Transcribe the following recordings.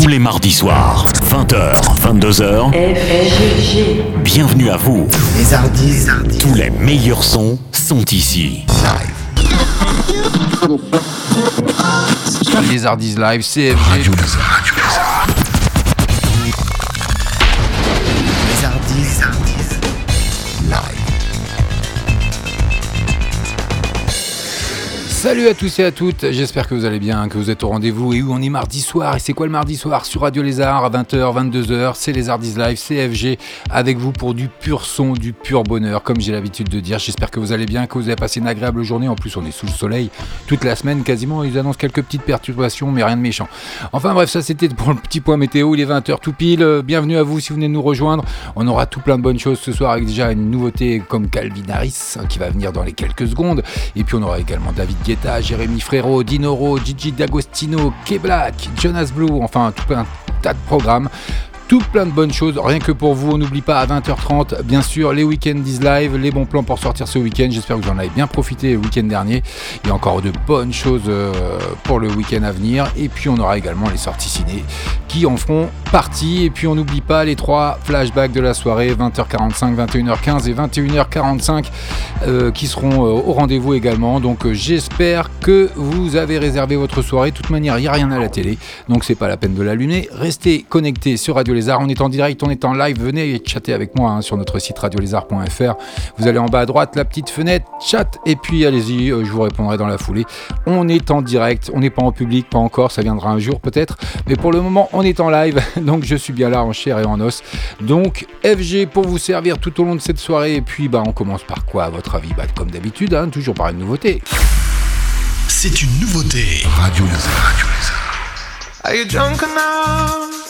Tous les mardis soirs, 20h, 22h. Bienvenue à vous. Les Hardis. Tous les meilleurs sons sont ici. Les Hardis Live, CFG. Les Hardis. Salut à tous et à toutes, j'espère que vous allez bien, que vous êtes au rendez-vous et où on est mardi soir. Et c'est quoi le mardi soir sur Radio Lézard à 20h, 22h C'est les Hardis Live, CFG, avec vous pour du pur son, du pur bonheur, comme j'ai l'habitude de dire. J'espère que vous allez bien, que vous avez passé une agréable journée. En plus, on est sous le soleil toute la semaine quasiment. Ils annoncent quelques petites perturbations, mais rien de méchant. Enfin bref, ça c'était pour le petit point météo. Il est 20h tout pile. Bienvenue à vous si vous venez nous rejoindre. On aura tout plein de bonnes choses ce soir avec déjà une nouveauté comme Calvin Harris hein, qui va venir dans les quelques secondes. Et puis on aura également David Jérémy Frérot, Dinoro, Gigi D'Agostino, K-Black, Jonas Blue, enfin tout un tas de programmes. Tout plein de bonnes choses, rien que pour vous. On n'oublie pas à 20h30, bien sûr, les week-ends is live, les bons plans pour sortir ce week-end. J'espère que vous en avez bien profité le week-end dernier. Il y a encore de bonnes choses euh, pour le week-end à venir. Et puis on aura également les sorties ciné qui en feront partie. Et puis on n'oublie pas les trois flashbacks de la soirée, 20h45, 21h15 et 21h45, euh, qui seront euh, au rendez-vous également. Donc j'espère que vous avez réservé votre soirée. De toute manière, il n'y a rien à la télé, donc c'est pas la peine de l'allumer. Restez connectés sur Radio Lézard. On est en direct, on est en live. Venez chatter avec moi hein, sur notre site radiolézard.fr. Vous allez en bas à droite, la petite fenêtre, chat, et puis allez-y, euh, je vous répondrai dans la foulée. On est en direct, on n'est pas en public, pas encore, ça viendra un jour peut-être, mais pour le moment, on est en live, donc je suis bien là en chair et en os. Donc FG pour vous servir tout au long de cette soirée, et puis bah on commence par quoi à votre avis? Bah, Comme d'habitude, hein, toujours par une nouveauté. C'est une nouveauté. Radio Lézard. Are you drunk enough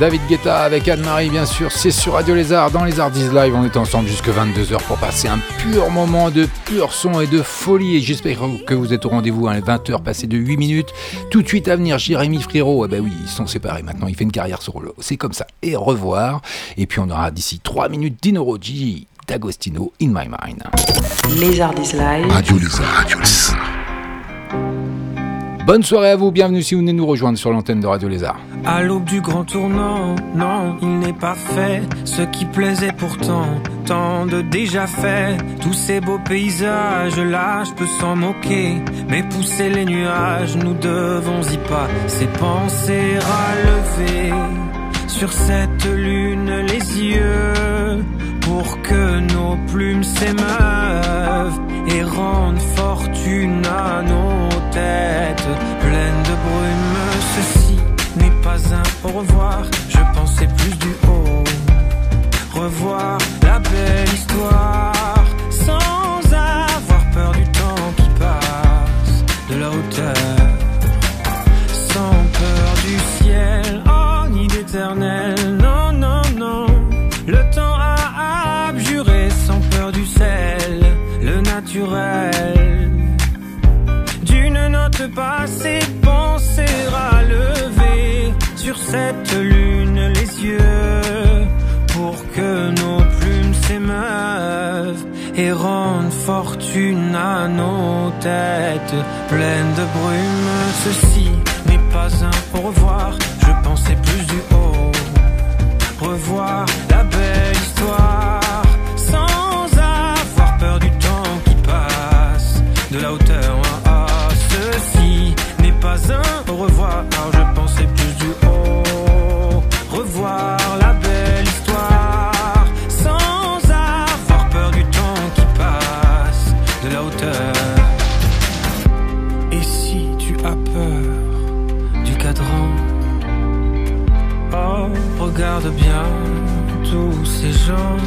David Guetta avec Anne-Marie bien sûr, c'est sur Radio Lézard dans les Ardies Live, on est ensemble jusque 22h pour passer un pur moment de pur son et de folie et j'espère que vous êtes au rendez-vous, hein, 20h passées de 8 minutes, tout de suite à venir Jérémy Frérot, eh ben oui ils sont séparés maintenant, il fait une carrière solo, c'est comme ça, et au revoir, et puis on aura d'ici 3 minutes Dino Roggi, D'Agostino, In My Mind. Les Ardis Live. Radio Lézard. Radio Lézard. Bonne soirée à vous, bienvenue si vous venez nous rejoindre sur l'antenne de Radio Lézard. À l'aube du grand tournant, non, il n'est pas fait ce qui plaisait pourtant, tant de déjà fait. Tous ces beaux paysages là, je peux s'en moquer, mais pousser les nuages, nous devons y pas. Ces pensées relever sur cette lune les yeux pour que nos plumes s'émeuvent et rendent fortune à nos têtes pleines de brume. Ceci n'est pas un au revoir, je pensais plus du haut. Revoir la belle histoire ses pensées à sur cette lune les yeux pour que nos plumes s'émeuvent et rendent fortune à nos têtes pleines de brume. Ceci n'est pas un au revoir, je pensais plus du haut. Revoir la belle histoire. Au revoir, je pensais plus du haut. Revoir la belle histoire, sans avoir peur du temps qui passe, de la hauteur. Et si tu as peur du cadran, oh, regarde bien tous ces gens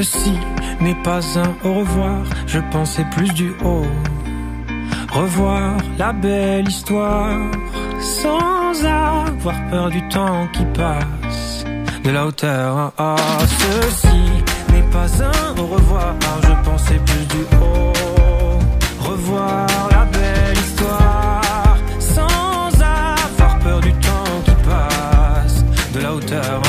Ceci n'est pas un au revoir, je pensais plus du haut. Revoir la belle histoire sans avoir peur du temps qui passe, de la hauteur. Ah, ceci n'est pas un au revoir, je pensais plus du haut. Revoir la belle histoire sans avoir peur du temps qui passe, de la hauteur.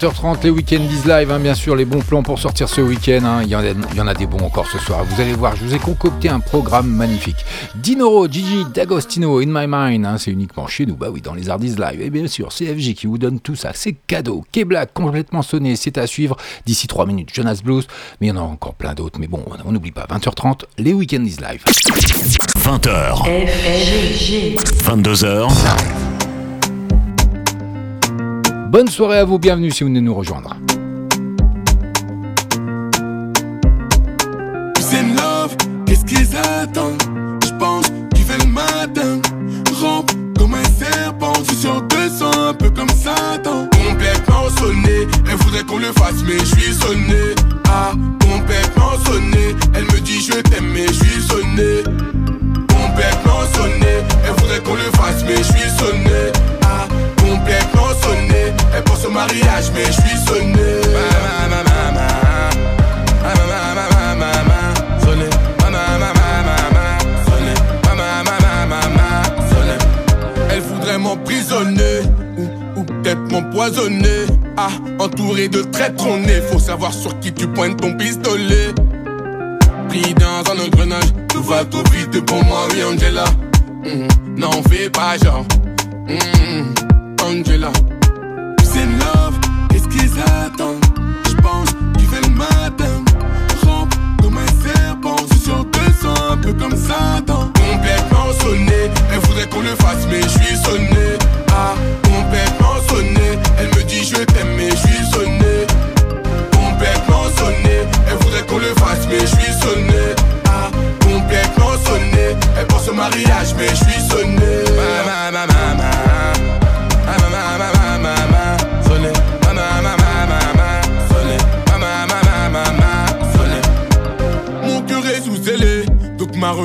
20h30 les week-ends is live, hein, bien sûr, les bons plans pour sortir ce week-end. hein. Il, y en a, il y en a des bons encore ce soir. Vous allez voir, je vous ai concocté un programme magnifique. Dinoro, Gigi, D'Agostino, In My Mind, hein, c'est uniquement chez nous. Bah oui, dans les Hardis Live. Et bien sûr, CFJ qui vous donne tout ça. C'est cadeau. K-Black, complètement sonné, c'est à suivre. D'ici 3 minutes, Jonas Blues. Mais il y en a encore plein d'autres. Mais bon, on n'oublie pas, 20h30, les week-ends is live. 20h, FG. 22h, Bonne soirée à vous, bienvenue si vous venez nous rejoindre. Love, qu'est-ce qu'ils attendent? Je pense qu'il fait le matin. Rampe comme un serpent Je suis sur 200, un peu comme Satan. Complètement sonné, elle voudrait qu'on le fasse mais je suis sonné. Ah, complètement sonné Elle me dit je t'aime mais je suis sonné. Complètement sonné, elle voudrait qu'on le fasse mais je suis sonné mariage, mais je suis sonné. Elle voudrait m'emprisonner ou, ou peut-être m'empoisonner. Ah, entouré de traîtres, on est. Faut savoir sur qui tu pointes ton pistolet. Pris dans un engrenage, tout va trop vite pour moi, oui, Angela. Mmh, N'en fais pas, genre. Mm, Angela les attends. J'pense tu le matin. Rampe dans mes serpents, je suis sur un peu comme Satan. Complètement sonné, elle voudrait qu'on le fasse, mais je suis sonné. Ah, complètement sonné, elle me dit je t'aime, mais je suis sonné. Complètement sonné, elle voudrait qu'on le fasse, mais je suis sonné. Ah, complètement sonné, elle pense au mariage, mais je suis sonné.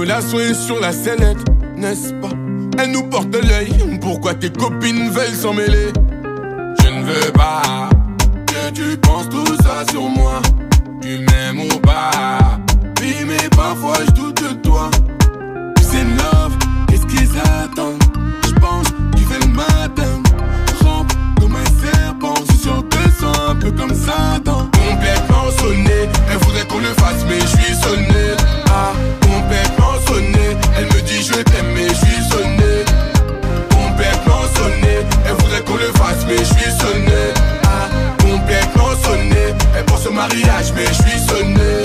relation est sur la sellette, n'est-ce pas? Elle nous porte l'œil, pourquoi tes copines veulent s'en mêler? Je ne veux pas que tu penses tout ça sur moi. Tu m'aimes ou pas Oui, mais parfois je doute de toi. C'est love, qu'est-ce qu'ils attendent? Je pense, tu fais le matin. Rampe comme un serpent, je sur tes sens un peu comme Satan. Complètement sonné, elle voudrait qu'on le fasse, mais je suis sonné. mais je suis sonné. Ah, complètement sonné. Elle pense au mariage, mais je suis sonné.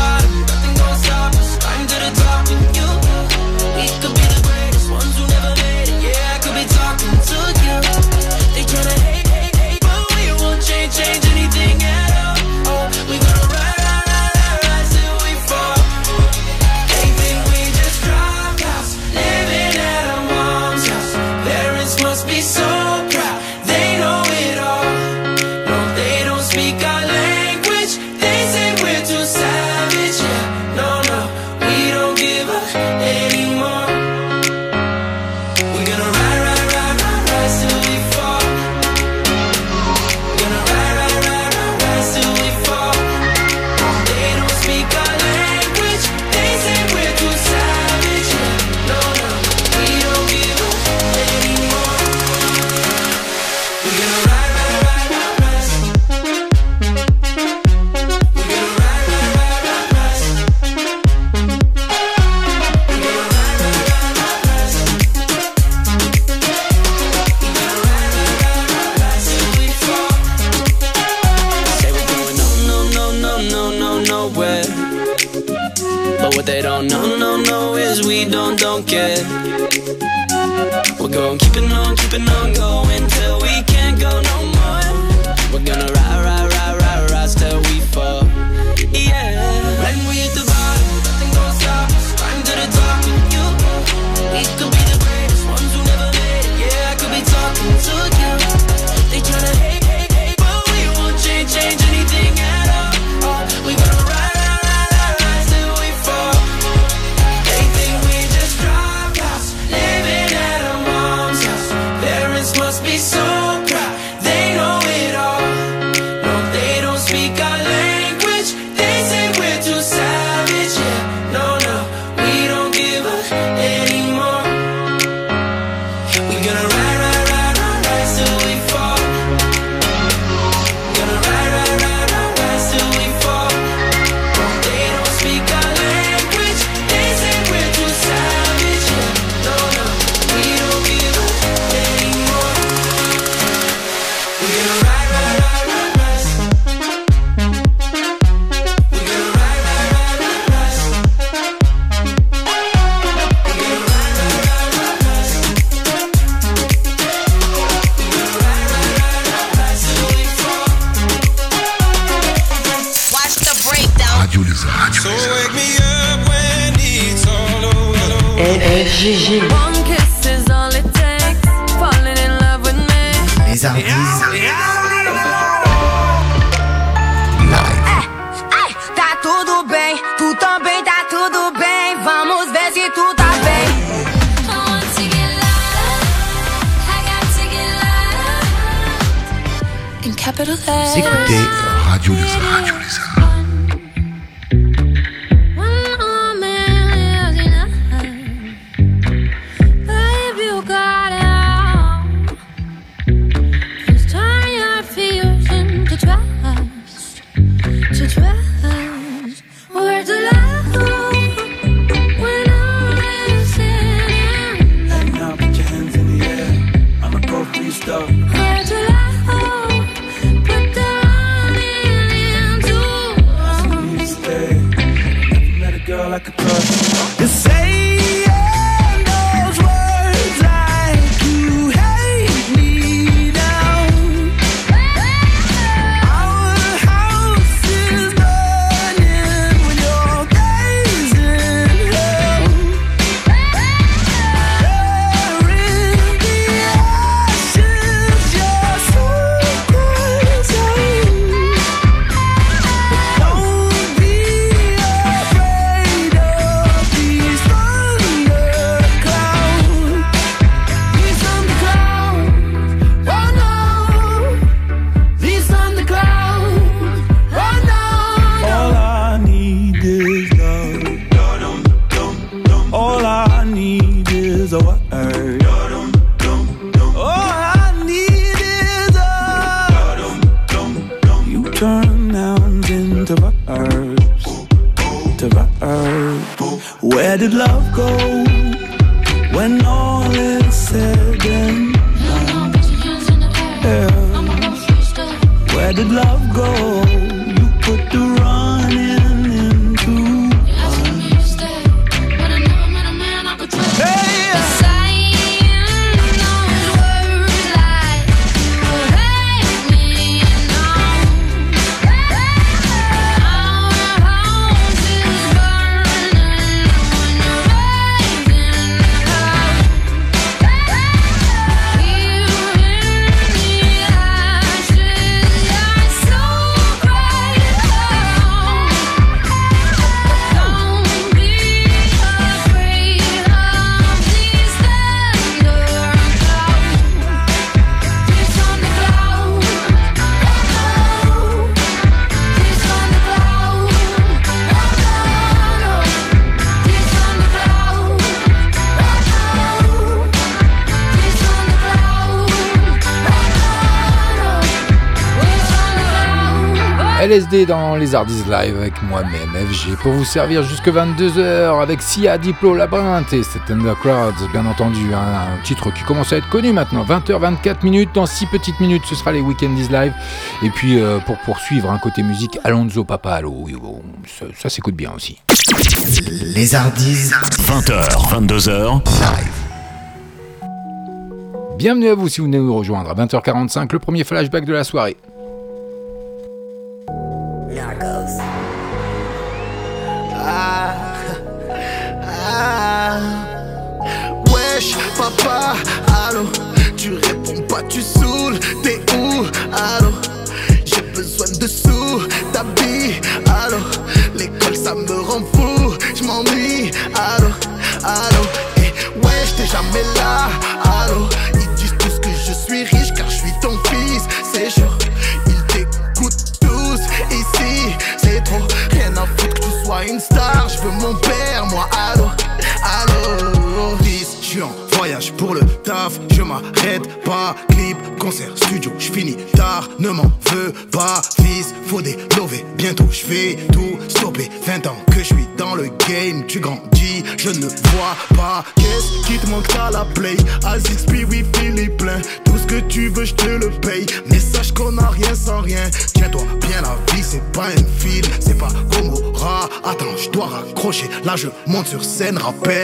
LSD dans les Hardis Live avec moi-même, FG, pour vous servir jusque 22h avec Sia, Diplo, Labyrinthe et Undercloud, bien entendu, hein, un titre qui commence à être connu maintenant. 20h24 minutes, dans 6 petites minutes, ce sera les Weekendies Live. Et puis euh, pour poursuivre un côté musique, Alonso Papalo, oui, bon, ça, ça s'écoute bien aussi. Les Hardis. 20h, 22h. Bienvenue à vous si vous venez nous rejoindre à 20h45, le premier flashback de la soirée.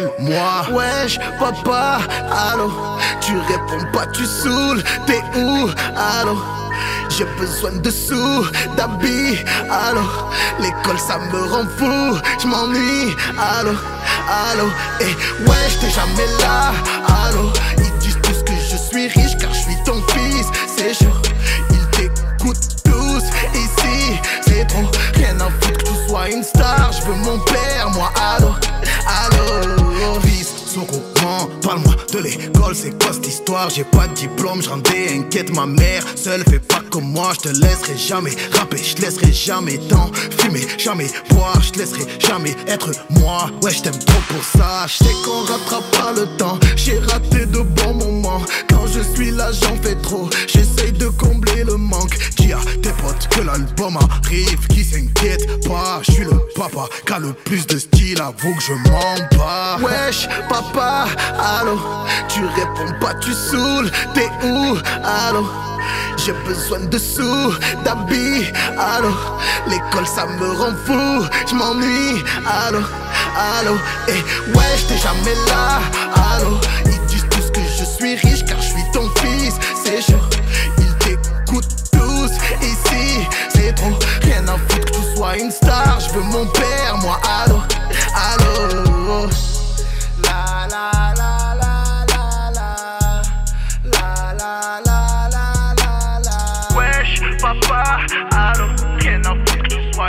Rappelle-moi, wesh, papa, allô, tu réponds pas, tu saoules, t'es où, allô j'ai besoin de sous, d'habits, allô L'école ça me rend fou, je m'ennuie, allô allô, et ouais, j'étais jamais là, allô. Ils disent tous que je suis riche car je suis ton fils, c'est sûr. Ils t'écoutent tous ici, c'est trop. Rien à foutre que tu sois une star, je veux mon père, J'ai pas de diplôme, je des inquiète ma mère. Seule fais pas comme moi, je te laisserai jamais rapper, je laisserai jamais tant fumer, jamais boire, je laisserai jamais être moi. Ouais je t'aime trop pour ça, je sais qu'on rattrape pas le temps. J'ai raté de bons moments, quand je suis là j'en fais trop. J'essaye de combler le manque, dis à tes potes que l'album arrive Qui s'inquiète pas, je suis le papa qui a le plus de style, avoue que je m'en bats. Wesh papa, allô tu réponds pas, tu t'es où Allô j'ai besoin de sous, d'habits, allô L'école ça me rend fou, je m'ennuie, allô, allô Et ouais, j'étais jamais là, allô Ils disent tous que je suis riche car je suis ton fils, c'est sûr Ils t'écoutent tous ici, c'est trop. Rien à foutre que tu sois une star, je veux mon père, moi, allô, allô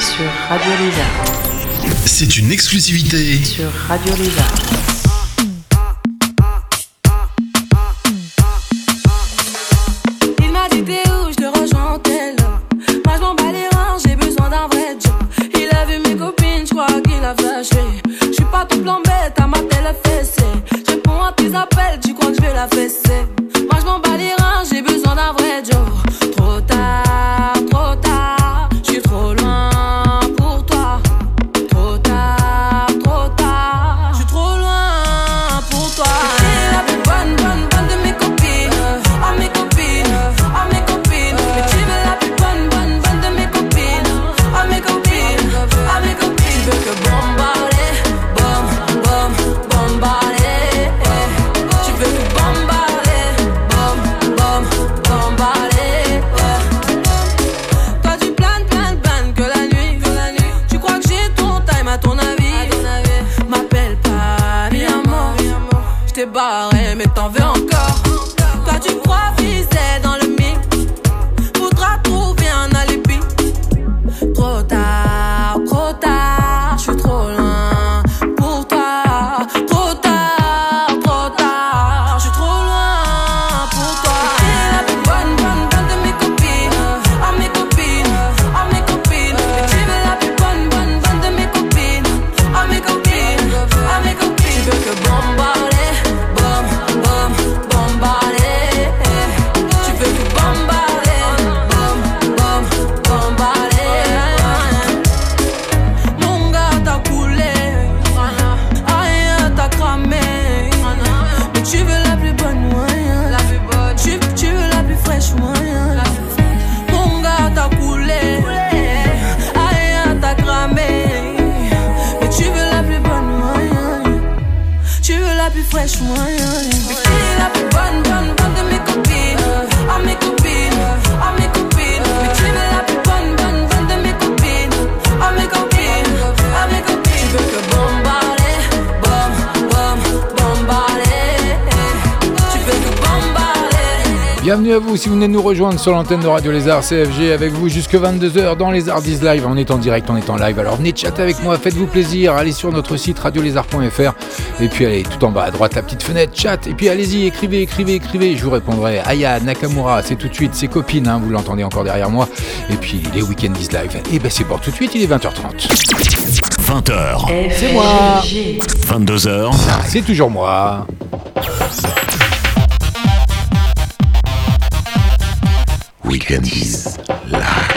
sur Radio Lézard. C'est une exclusivité sur Radio Lézard. Il m'a dit t'es où, je te rejoins en tel. Moi je m'en bats les reins, j'ai besoin d'un vrai job. Il a vu mes copines, je crois qu'il a flashé. Je suis pas tout plan bête, à ma télé fessée. Je réponds à tes appels, tu crois que je vais la fesser. Bienvenue à vous si vous venez de nous rejoindre sur l'antenne de Radio Lézard CFG avec vous jusque 22h dans les Ardies Live. On est en direct, on est en live. Alors venez chatter avec moi, faites-vous plaisir. Allez sur notre site radiolézard.fr et puis allez tout en bas à droite la petite fenêtre chat. Et puis allez-y, écrivez, écrivez, écrivez. Je vous répondrai. Aya Nakamura, c'est tout de suite ses copines, hein, vous l'entendez encore derrière moi. Et puis les Weekend is Live. Et ben c'est pour tout de suite, il est 20h30. 20h, C'est moi. 22h, C'est toujours moi. Weekend is live.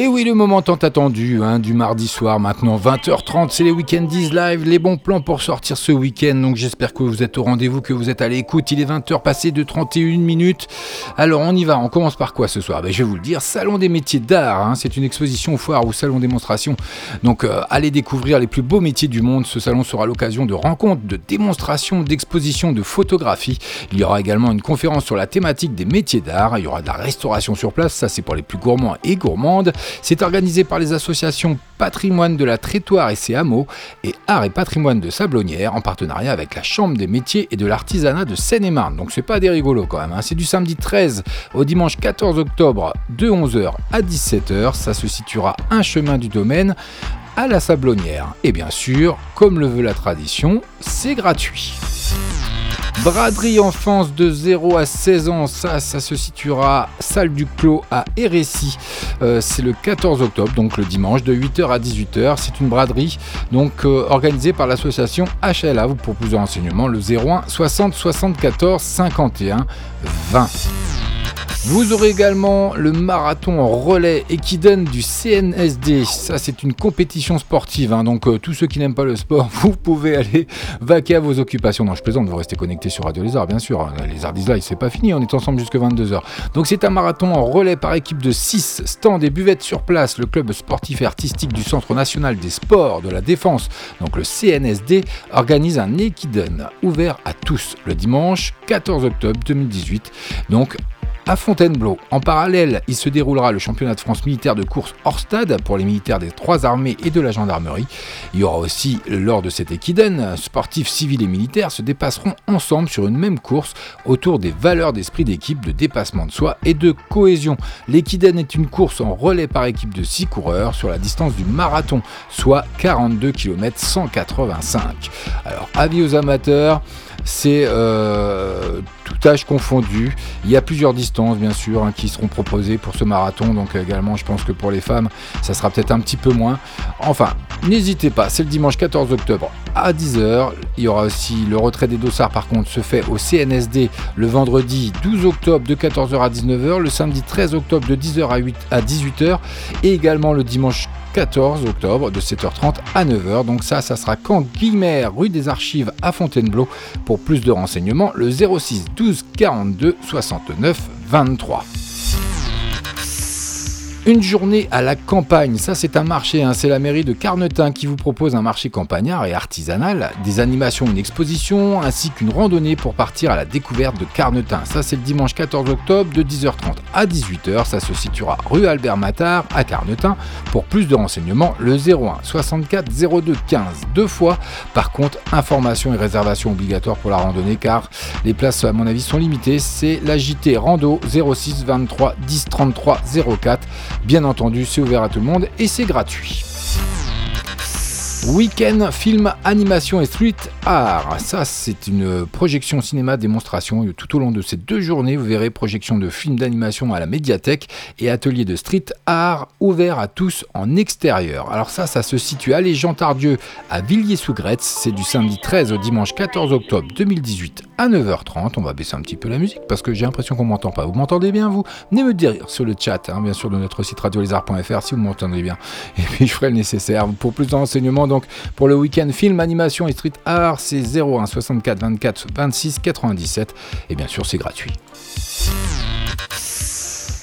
Et oui, le moment tant attendu hein, du mardi soir, maintenant 20h30, c'est les Weekendies Live, les bons plans pour sortir ce week-end. Donc j'espère que vous êtes au rendez-vous, que vous êtes à l'écoute. Il est 20h passé de 31 minutes. Alors on y va, on commence par quoi ce soir? Ben, Je vais vous le dire, Salon des métiers d'art. Hein. c'est une exposition foire ou salon démonstration. Donc euh, allez découvrir les plus beaux métiers du monde. Ce salon sera l'occasion de rencontres, de démonstrations, d'expositions, de photographies. Il y aura également une conférence sur la thématique des métiers d'art. Il y aura de la restauration sur place, ça c'est pour les plus gourmands et gourmandes. C'est organisé par les associations Patrimoine de la Trétoire et ses hameaux et Art et Patrimoine de Sablonnière en partenariat avec la Chambre des métiers et de l'artisanat de Seine-et-Marne. Donc c'est pas des rigolos quand même. Hein. C'est du samedi 13 au dimanche 14 octobre de 11h à 17h. Ça se situera un chemin du domaine à la Sablonnière. Et bien sûr, comme le veut la tradition, c'est gratuit. Braderie enfance de 0 à 16 ans, ça, ça se situera salle du Clos à Hérécy. Euh, c'est le 14 octobre, donc le dimanche, de 8h à 18h. C'est une braderie donc euh, organisée par l'association HLA. Pour plus de renseignements, le 01 60 74 51 20. Vous aurez également le marathon en relais équidène du CNSD. Ça, c'est une compétition sportive. Hein. Donc, euh, tous ceux qui n'aiment pas le sport, vous pouvez aller vaquer à vos occupations. Non, je plaisante, vous restez connectés sur Radio Arts, bien sûr. Les Arts Live, c'est pas fini. On est ensemble jusqu'à 22h. Donc, c'est un marathon en relais par équipe de 6 stands et buvettes sur place. Le club sportif et artistique du Centre national des sports de la défense, donc le CNSD, organise un équidène ouvert à tous le dimanche 14 octobre 2018. Donc, à Fontainebleau. En parallèle, il se déroulera le championnat de France militaire de course hors stade pour les militaires des trois armées et de la gendarmerie. Il y aura aussi, lors de cet équidène, sportifs civils et militaires se dépasseront ensemble sur une même course autour des valeurs d'esprit d'équipe, de dépassement de soi et de cohésion. L'équidène est une course en relais par équipe de 6 coureurs sur la distance du marathon, soit 42 km 185. Alors, avis aux amateurs, c'est euh, tout âge confondu. Il y a plusieurs distances, bien sûr, hein, qui seront proposées pour ce marathon. Donc également, je pense que pour les femmes, ça sera peut-être un petit peu moins. Enfin, n'hésitez pas, c'est le dimanche 14 octobre à 10h. Il y aura aussi le retrait des dossards, par contre, se fait au CNSD le vendredi 12 octobre de 14h à 19h, le samedi 13 octobre de 10h à, 8, à 18h et également le dimanche 14 octobre de 7h30 à 9h. Donc ça, ça sera quand Guillemère, rue des Archives à Fontainebleau. Pour plus de renseignements, le 06 12 42 69 23. Une journée à la campagne, ça c'est un marché, hein. c'est la mairie de Carnetin qui vous propose un marché campagnard et artisanal, des animations, une exposition ainsi qu'une randonnée pour partir à la découverte de Carnetin. Ça c'est le dimanche 14 octobre de 10h30 à 18h, ça se situera rue Albert Matard à Carnetin. Pour plus de renseignements, le 01 64 02 15 deux fois. Par contre, information et réservation obligatoire pour la randonnée car les places à mon avis sont limitées. C'est la JT Rando 06 23 10 33 04. Bien entendu, c'est ouvert à tout le monde et c'est gratuit. Week-end film, animation et street art. Ça, c'est une projection cinéma démonstration. Tout au long de ces deux journées, vous verrez projection de films d'animation à la médiathèque et atelier de street art ouvert à tous en extérieur. Alors ça, ça se situe à Jean Tardieu à Villiers-sous-Gretz. C'est du samedi 13 au dimanche 14 octobre 2018 à 9h30. On va baisser un petit peu la musique parce que j'ai l'impression qu'on m'entend pas. Vous m'entendez bien, vous? Venez me dire sur le chat, hein, bien sûr, de notre site radiolézard.fr si vous m'entendez bien. Et puis, je ferai le nécessaire. Pour plus d'enseignements, donc, pour le week-end film, animation et street art, c'est 01 64 24 26 97. Et bien sûr, c'est gratuit.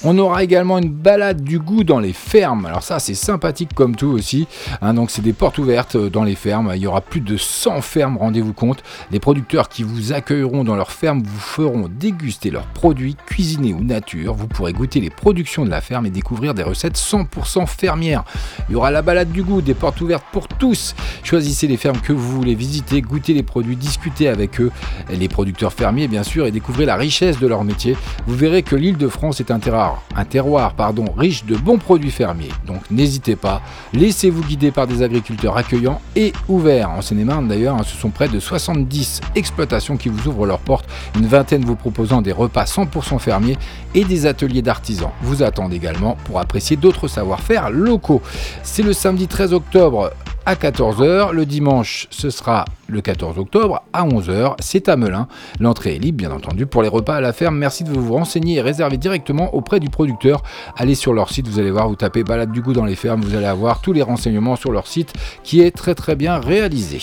On aura également une balade du goût dans les fermes. Alors ça, c'est sympathique comme tout aussi. Hein. donc c'est des portes ouvertes euh, dans les fermes. Il y aura plus de 100 fermes, rendez-vous compte. Les producteurs qui vous accueilleront dans leurs fermes vous feront déguster leurs produits, cuisinés ou nature. Vous pourrez goûter les productions de la ferme et découvrir des recettes 100% fermières. Il y aura la balade du goût, des portes ouvertes pour tous. Choisissez les fermes que vous voulez visiter, goûter les produits, discuter avec eux, les producteurs fermiers bien sûr, et découvrir la richesse de leur métier. Vous verrez que l'île de France est un terrain un terroir pardon, riche de bons produits fermiers. Donc n'hésitez pas, laissez-vous guider par des agriculteurs accueillants et ouverts. En Seine-et-Marne d'ailleurs, hein, ce sont près de 70 exploitations qui vous ouvrent leurs portes, une vingtaine vous proposant des repas 100% fermiers et des ateliers d'artisans. Vous attendent également pour apprécier d'autres savoir-faire locaux. C'est le samedi 13 octobre à 14h. Le dimanche, ce sera le 14 octobre à 11h. C'est à Melun. L'entrée est libre, bien entendu, pour les repas à la ferme. Merci de vous renseigner et réserver directement auprès du producteur. Allez sur leur site, vous allez voir, vous tapez balade du goût dans les fermes, vous allez avoir tous les renseignements sur leur site qui est très très bien réalisé.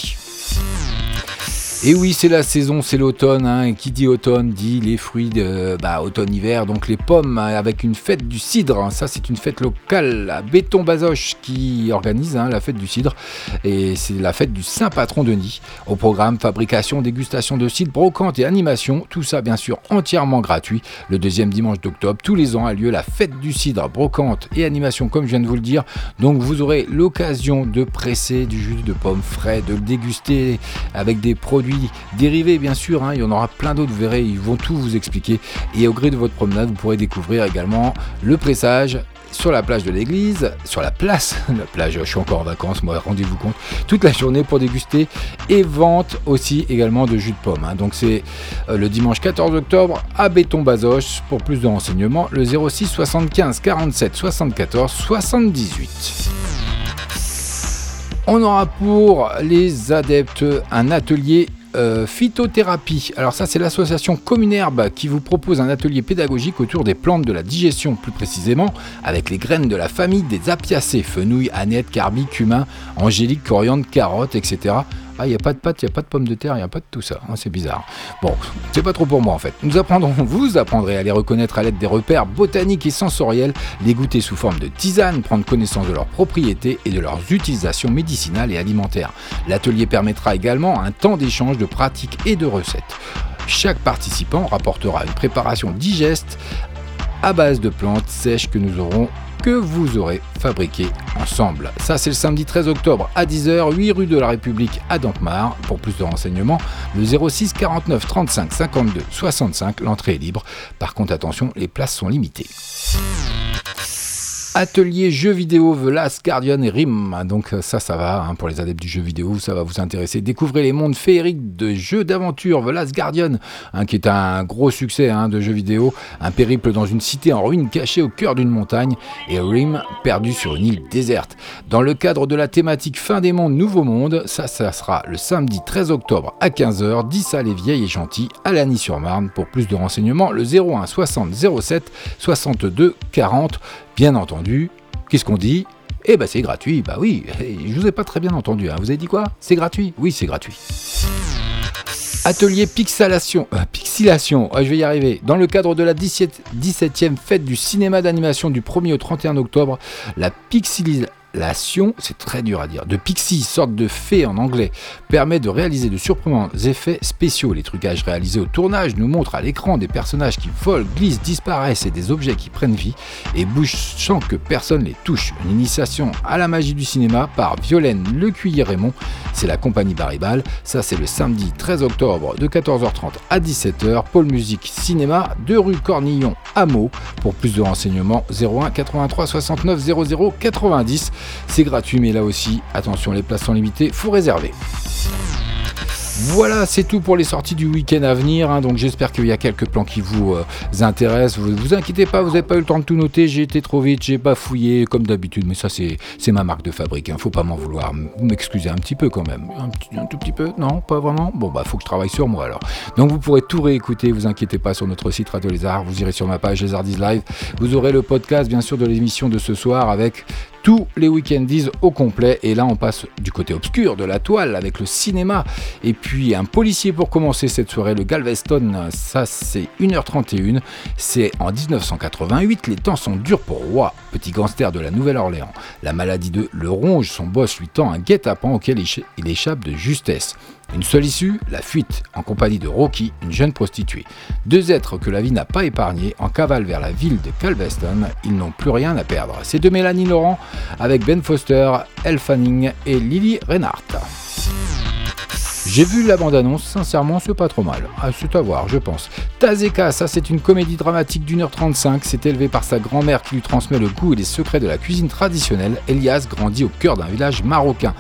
Et oui, c'est la saison, c'est l'automne. Hein. Qui dit automne dit les fruits de bah, automne-hiver, donc les pommes hein, avec une fête du cidre. Hein. Ça, c'est une fête locale à Béton Bazoche qui organise la fête du cidre. Et c'est la fête du Saint Patron Denis. Au programme, fabrication, dégustation de cidre, brocante et animation. Tout ça, bien sûr, entièrement gratuit. Le deuxième dimanche d'octobre, tous les ans, a lieu la fête du cidre, brocante et animation, comme je viens de vous le dire. Donc, vous aurez l'occasion de presser du jus de pomme frais, de le déguster avec des dérivés bien sûr, hein. il y en aura plein d'autres, vous verrez, ils vont tout vous expliquer. Et au gré de votre promenade, vous pourrez découvrir également le pressage sur la plage de l'église, sur la place, la plage, je suis encore en vacances, moi, rendez-vous compte, toute la journée pour déguster et vente aussi également de jus de pomme. Hein. Donc c'est euh, le dimanche 14 octobre à Béton Bazoche. Pour plus de renseignements, le 06 75 47 74 78. On aura pour les adeptes un atelier euh, phytothérapie. Alors ça c'est l'association Communerbe qui vous propose un atelier pédagogique autour des plantes de la digestion plus précisément avec les graines de la famille des apiacées, fenouil, aneth, carbi, cumin, angélique, coriandre, carotte, etc. Ah, il n'y a pas de pâtes, il n'y a pas de pommes de terre, il n'y a pas de tout ça. Hein, c'est bizarre. Bon, c'est pas trop pour moi en fait. Nous apprendrons, vous apprendrez à les reconnaître à l'aide des repères botaniques et sensoriels, les goûter sous forme de tisane, prendre connaissance de leurs propriétés et de leurs utilisations médicinales et alimentaires. L'atelier permettra également un temps d'échange de pratiques et de recettes. Chaque participant rapportera une préparation digeste à base de plantes sèches que nous aurons que vous aurez fabriqué ensemble. Ça, c'est le samedi 13 octobre à 10h, 8 rue de la République à Dampmar. Pour plus de renseignements, le 06 49 35 52 65. L'entrée est libre. Par contre, attention, les places sont limitées. Atelier jeux vidéo The Last Guardian et RIM. Donc ça, ça va, hein, pour les adeptes du jeu vidéo, ça va vous intéresser. Découvrez les mondes féeriques de jeux d'aventure The Last Guardian, hein, qui est un gros succès hein, de jeux vidéo. Un périple dans une cité en ruine cachée au cœur d'une montagne. Et RIM, perdu sur une île déserte. Dans le cadre de la thématique Fin des mondes, Nouveau Monde, ça, ça sera le samedi 13 octobre à 15h, 10 salles les vieilles et gentilles à Lagny-sur-Marne. Pour plus de renseignements, le 01 60 07 62 40. Bien entendu, qu'est-ce qu'on dit? Eh ben c'est gratuit, bah oui, je vous ai pas très bien entendu, hein. vous avez dit quoi? C'est gratuit? Oui, c'est gratuit. Atelier pixelation, euh, pixilation, je vais y arriver. Dans le cadre de la 17, e fête du cinéma d'animation du 1er au 31 octobre, la pixilisation L'action, c'est très dur à dire, de Pixie, sorte de fée en anglais, permet de réaliser de surprenants effets spéciaux. Les trucages réalisés au tournage nous montrent à l'écran des personnages qui volent, glissent, disparaissent et des objets qui prennent vie et bougent sans que personne les touche. Une initiation à la magie du cinéma par Violaine Le Cuiller Raymond, c'est la compagnie Baribal. Ça, c'est le samedi 13 octobre de 14h30 à 17h. Pôle Musique Cinéma, 2 rue Cornillon à. Pour plus de renseignements, 01 83 69 00 90. C'est gratuit, mais là aussi, attention, les places sont limitées, faut réserver. Voilà, c'est tout pour les sorties du week-end à venir. Hein. donc j'espère qu'il y a quelques plans qui vous euh, intéressent. Vous vous inquiétez pas, vous n'avez pas eu le temps de tout noter. J'ai été trop vite, j'ai pas fouillé comme d'habitude. Mais ça, c'est ma marque de fabrique. Hein. Faut pas m'en vouloir. Vous m'excusez un petit peu quand même. Un, tout petit peu? Non, pas vraiment? Bon, bah, faut que je travaille sur moi alors. Donc vous pourrez tout réécouter. Vous inquiétez pas sur notre site Radio Les. Vous irez sur ma page Les Arts Live. Vous aurez le podcast, bien sûr, de l'émission de ce soir avec tous les week-endies au complet. Et là, on passe du côté obscur de la toile avec le cinéma. Et puis un policier pour commencer cette soirée, le Galveston. Ça, c'est 1h31. C'est en 1988. Les temps sont durs pour Roy, petit gangster de la Nouvelle-Orléans. La maladie de Le Ronge, son boss lui tend un guet-apens auquel il échappe de justesse. Une seule issue, la fuite, en compagnie de Rocky, une jeune prostituée. Deux êtres que la vie n'a pas épargnés en cavale vers la ville de Calveston, ils n'ont plus rien à perdre. C'est de Mélanie Laurent avec Ben Foster, Elle Fanning et Lily Reinhardt. J'ai vu la bande-annonce, sincèrement, c'est pas trop mal. Ah, c'est à voir, je pense. Tazeka, ça c'est une comédie dramatique d'une heure 35. C'est élevé par sa grand-mère qui lui transmet le goût et les secrets de la cuisine traditionnelle. Elias grandit au cœur d'un village marocain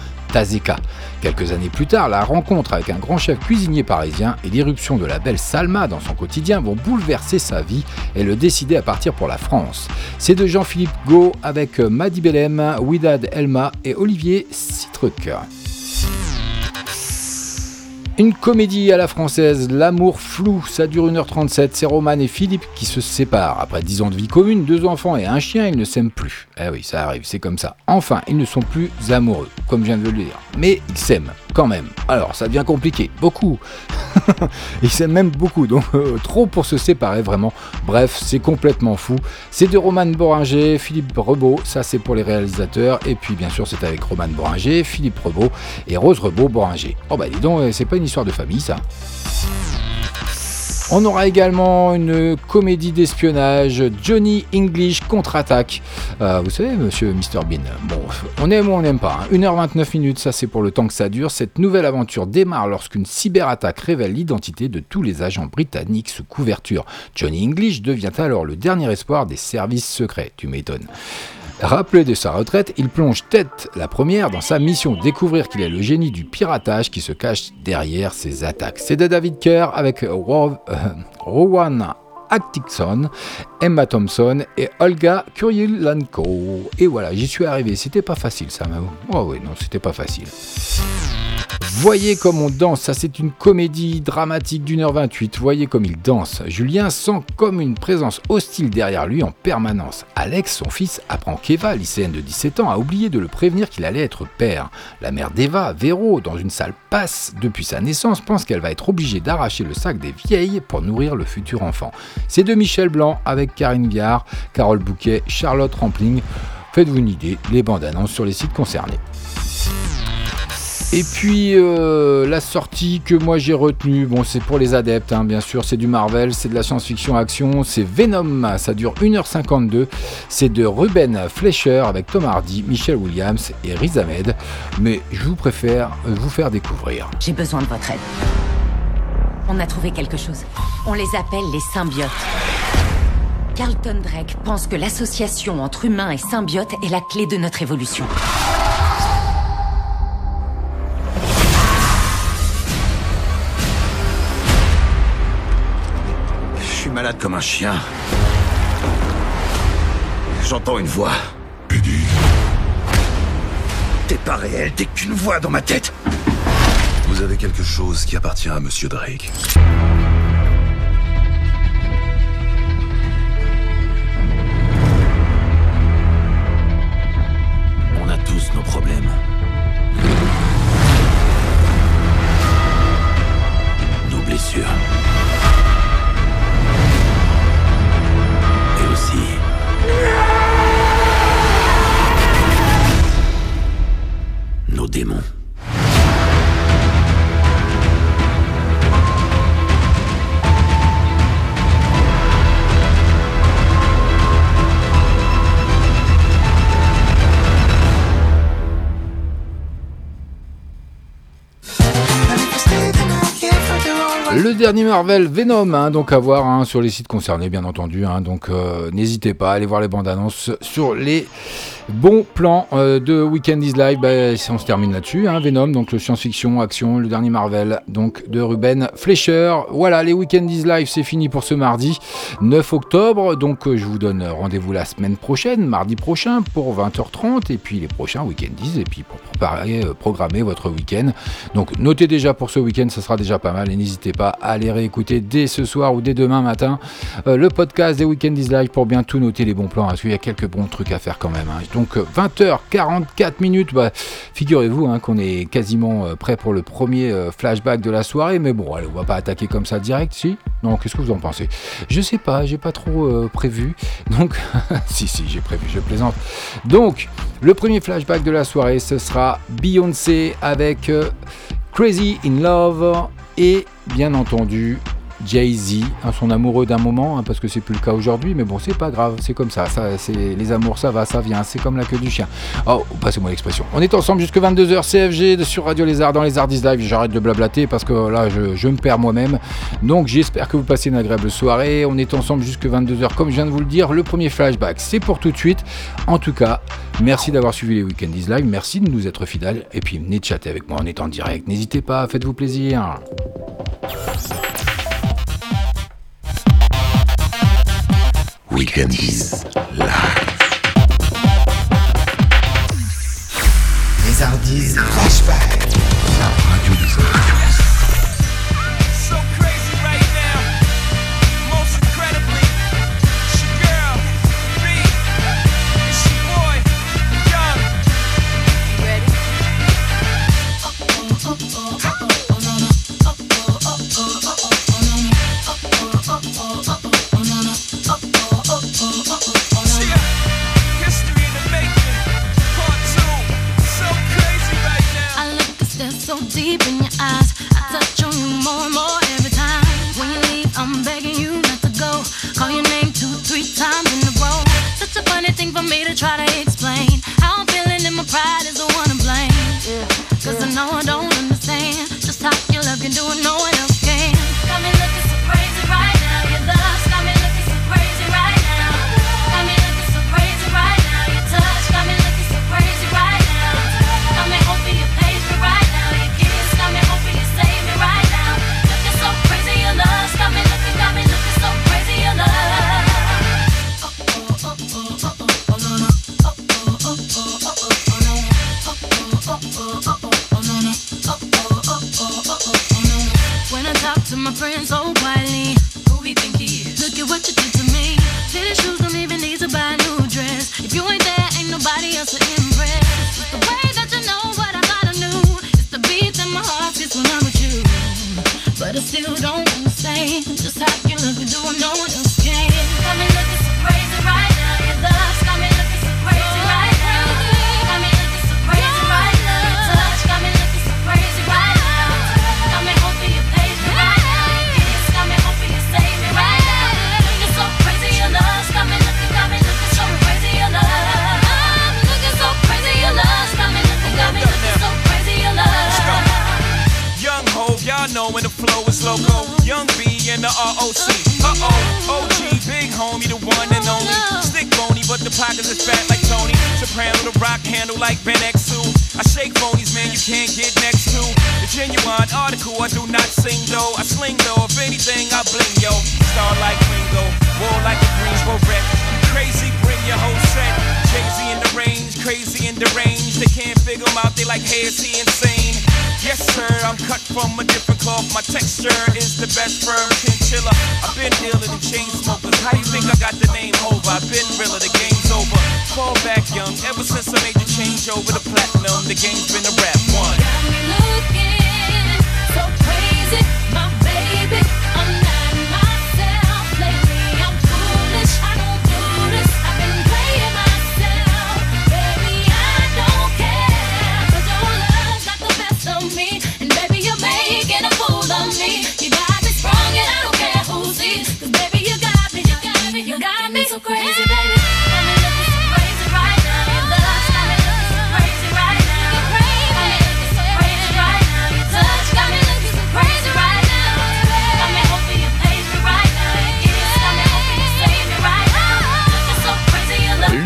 Quelques années plus tard, la rencontre avec un grand chef cuisinier parisien et l'irruption de la belle Salma dans son quotidien vont bouleverser sa vie et le décider à partir pour la France. C'est de Jean-Philippe Go avec Madi Bellem, Widad Elma et Olivier Citruc. Une comédie à la française, L'amour flou, ça dure 1h37, c'est Roman et Philippe qui se séparent. Après 10 ans de vie commune, deux enfants et un chien, ils ne s'aiment plus. Eh oui, ça arrive, c'est comme ça. Enfin, ils ne sont plus amoureux, comme je viens de le dire. Mais ils s'aiment, quand même. Alors, ça devient compliqué, beaucoup. ils s'aiment même beaucoup, donc euh, trop pour se séparer, vraiment. Bref, c'est complètement fou. C'est de Roman Boringer, Philippe Rebaud, ça c'est pour les réalisateurs. Et puis, bien sûr, c'est avec Roman Boringer, Philippe Rebaud et Rose Rebaud-Boringer. Oh bah dis donc, euh, c'est pas une histoire de famille, ça. On aura également une comédie d'espionnage, Johnny English contre-attaque. Euh, vous savez, monsieur Mr. Bean, bon, on aime ou on n'aime pas. 1h29 hein. minutes, ça c'est pour le temps que ça dure. Cette nouvelle aventure démarre lorsqu'une cyberattaque révèle l'identité de tous les agents britanniques sous couverture. Johnny English devient alors le dernier espoir des services secrets, tu m'étonnes. Rappelé de sa retraite, il plonge tête la première dans sa mission, découvrir qu'il est le génie du piratage qui se cache derrière ses attaques. C'est de David Kerr avec euh, Rowan Atkinson, Emma Thompson et Olga Kurylenko. Et voilà, j'y suis arrivé. C'était pas facile ça, mais oh oui, non, c'était pas facile. Voyez comme on danse, ça c'est une comédie dramatique d'une heure 28. Voyez comme il danse. Julien sent comme une présence hostile derrière lui en permanence. Alex, son fils, apprend qu'Eva, lycéenne de 17 ans, a oublié de le prévenir qu'il allait être père. La mère d'Eva, Véro, dans une salle passe depuis sa naissance, pense qu'elle va être obligée d'arracher le sac des vieilles pour nourrir le futur enfant. C'est de Michel Blanc avec Karine Viard, Carole Bouquet, Charlotte Rampling. Faites-vous une idée, les bandes annonces sur les sites concernés. Et puis euh, la sortie que moi j'ai retenue, bon c'est pour les adeptes hein, bien sûr, c'est du Marvel, c'est de la science-fiction action, c'est Venom, ça dure 1h52, c'est de Ruben Fleischer avec Tom Hardy, Michelle Williams et Riz Ahmed, mais je vous préfère vous faire découvrir. J'ai besoin de votre aide. On a trouvé quelque chose. On les appelle les symbiotes. Carlton Drake pense que l'association entre humains et symbiotes est la clé de notre évolution. Malade comme un chien. J'entends une voix. T'es pas réel, t'es qu'une voix dans ma tête. Vous avez quelque chose qui appartient à Monsieur Drake. Nos Le dernier Marvel Venom, hein, donc à voir hein, sur les sites concernés, bien entendu. hein, donc euh, n'hésitez pas à aller voir les bandes annonces sur les bons plans euh, de Weekend is Live. Bah, on se termine là-dessus. Venom, donc le science-fiction, action, le dernier Marvel, donc de Ruben Fleischer. Voilà, les Weekend is Live, c'est fini pour ce mardi 9 octobre. Donc euh, je vous donne rendez-vous la semaine prochaine, mardi prochain, pour 20h30, et puis les prochains Weekendies, et puis pour préparer, programmer votre week-end. Donc notez déjà pour ce week-end, ça sera déjà pas mal, et n'hésitez pas à aller réécouter dès ce soir ou dès demain matin euh, le podcast des Weekend is Live pour bien tout noter les bons plans, parce qu'il y a quelques bons trucs à faire quand même. hein. Donc euh, 20h44 minutes, bah, figurez-vous hein, qu'on est quasiment euh, prêt pour le premier euh, flashback de la soirée, mais bon, allez, on va pas attaquer comme ça direct, si? Non, qu'est-ce que vous en pensez? Je sais pas, j'ai pas trop euh, prévu, donc si si, j'ai prévu, je plaisante. Donc, le premier flashback de la soirée, ce sera Beyoncé avec euh, Crazy in Love et bien entendu Jay-Z, hein, son amoureux d'un moment, hein, parce que c'est plus le cas aujourd'hui, mais bon, c'est pas grave, c'est comme ça, ça c'est les amours, ça va, ça vient, c'est comme la queue du chien. Oh, passez-moi l'expression. On est ensemble jusque 22h, CFG sur Radio Lézard, dans les Artistes Live, j'arrête de blablater parce que là, je, me perds moi-même. Donc, j'espère que vous passez une agréable soirée. On est ensemble jusque 22h, comme je viens de vous le dire. Le premier flashback, c'est pour tout de suite. En tout cas, merci d'avoir suivi les Weekend Live, merci de nous être fidèles, et puis venez chatter avec moi, on est en direct. N'hésitez pas, faites-vous plaisir. Weekendies live. Les Hardies Flashback. La radio des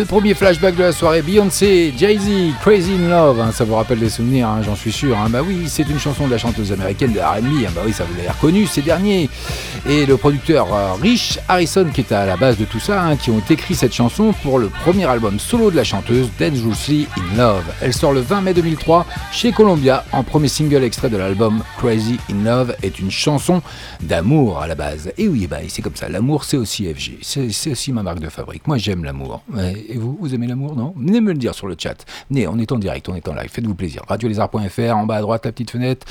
premier flashback de la soirée, Beyoncé, Jay-Z, Crazy in Love, hein, ça vous rappelle des souvenirs, hein, j'en suis sûr. Hein. bah oui, c'est une chanson de la chanteuse américaine de R&B, bah oui, ça vous l'avez reconnu ces derniers. Et le producteur euh, Rich Harrison, qui est à la base de tout ça, qui ont écrit cette chanson pour le premier album solo de la chanteuse, Dangerously in Love. Elle sort le 20 mai 2003 chez Columbia, en premier single extrait de l'album Crazy in Love, est une chanson d'amour à la base. Et oui, bah, c'est comme ça, l'amour c'est aussi FG, c'est aussi ma marque de fabrique. Moi j'aime l'amour. Vous, vous aimez l'amour, non? Venez me le dire sur le chat. Venez, on est en direct, on est en live, faites-vous plaisir. Radiolézard.fr, en bas à droite, la petite fenêtre.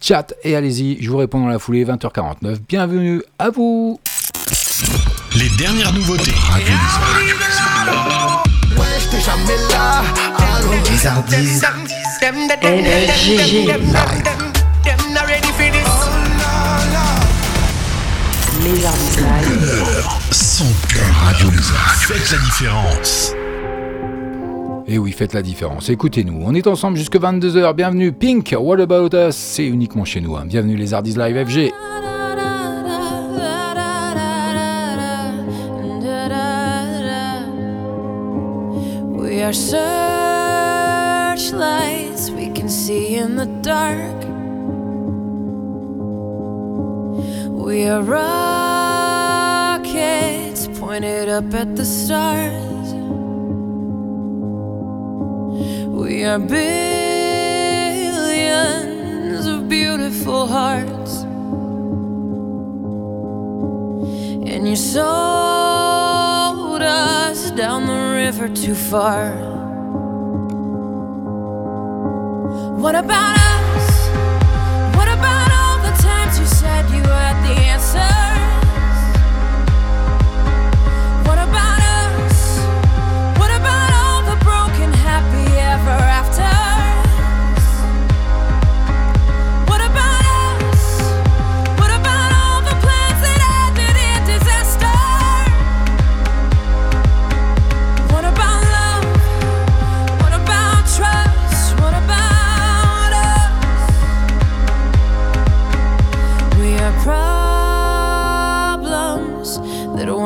Chat et allez-y, je vous réponds dans la foulée, 20h49. Bienvenue à vous Les dernières nouveautés. Radio Ouais, j'étais jamais là. Radio. Faites la différence. Et oui, faites la différence. Écoutez-nous, on est ensemble jusque 22h. Bienvenue Pink, What About Us? C'est uniquement chez nous. hein. Bienvenue les Ardies Live FG. We are searchlights we can see in the dark. We are rockets pointed up at the stars. We are billions of beautiful hearts. And you sold us down the river too far. What about us? You said you had the answers?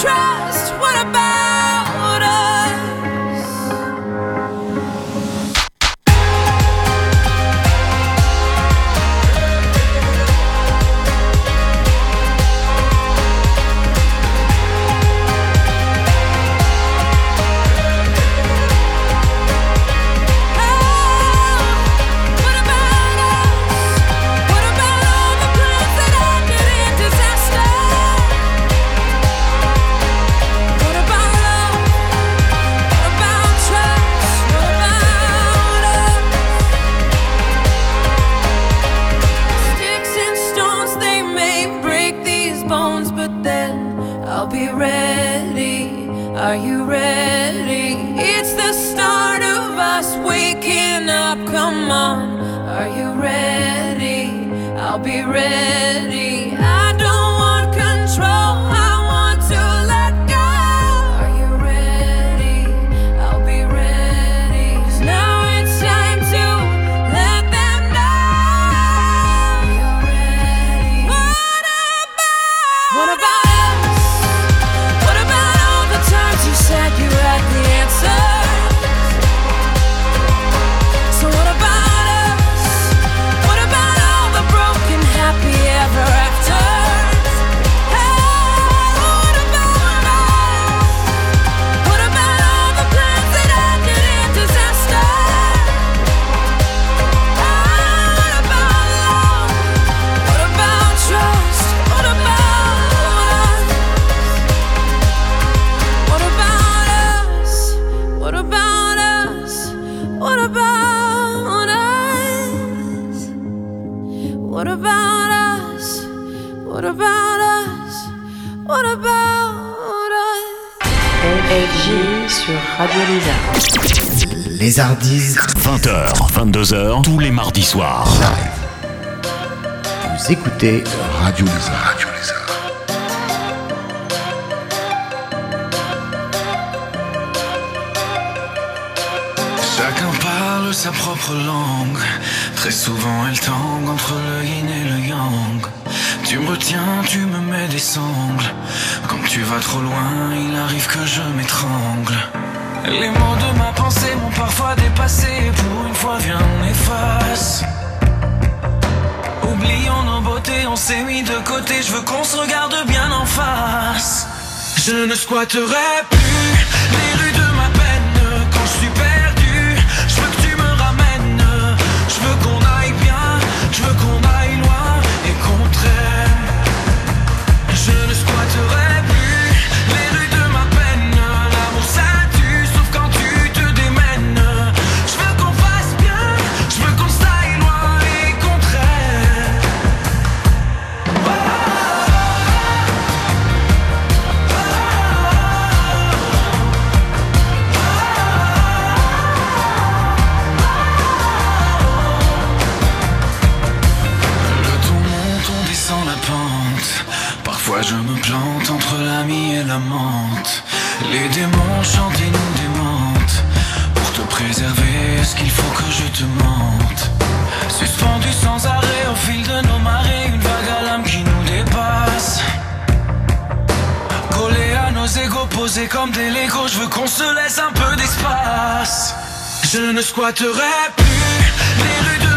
trust? What about écoutez Radio Lézard. Radio Lézard. Chacun parle sa propre langue. Très souvent, elle tangue entre le yin et le yang. Tu me retiens, tu me mets des sangles. Tu tu vas trop loin, il arrive que je m'étrangle. Les mots de ma s'est mis de côté. Je veux qu'on se regarde bien en face. Je ne squatterai plus comme des Legos, je veux qu'on se laisse un peu d'espace. Je ne squatterai plus les rues de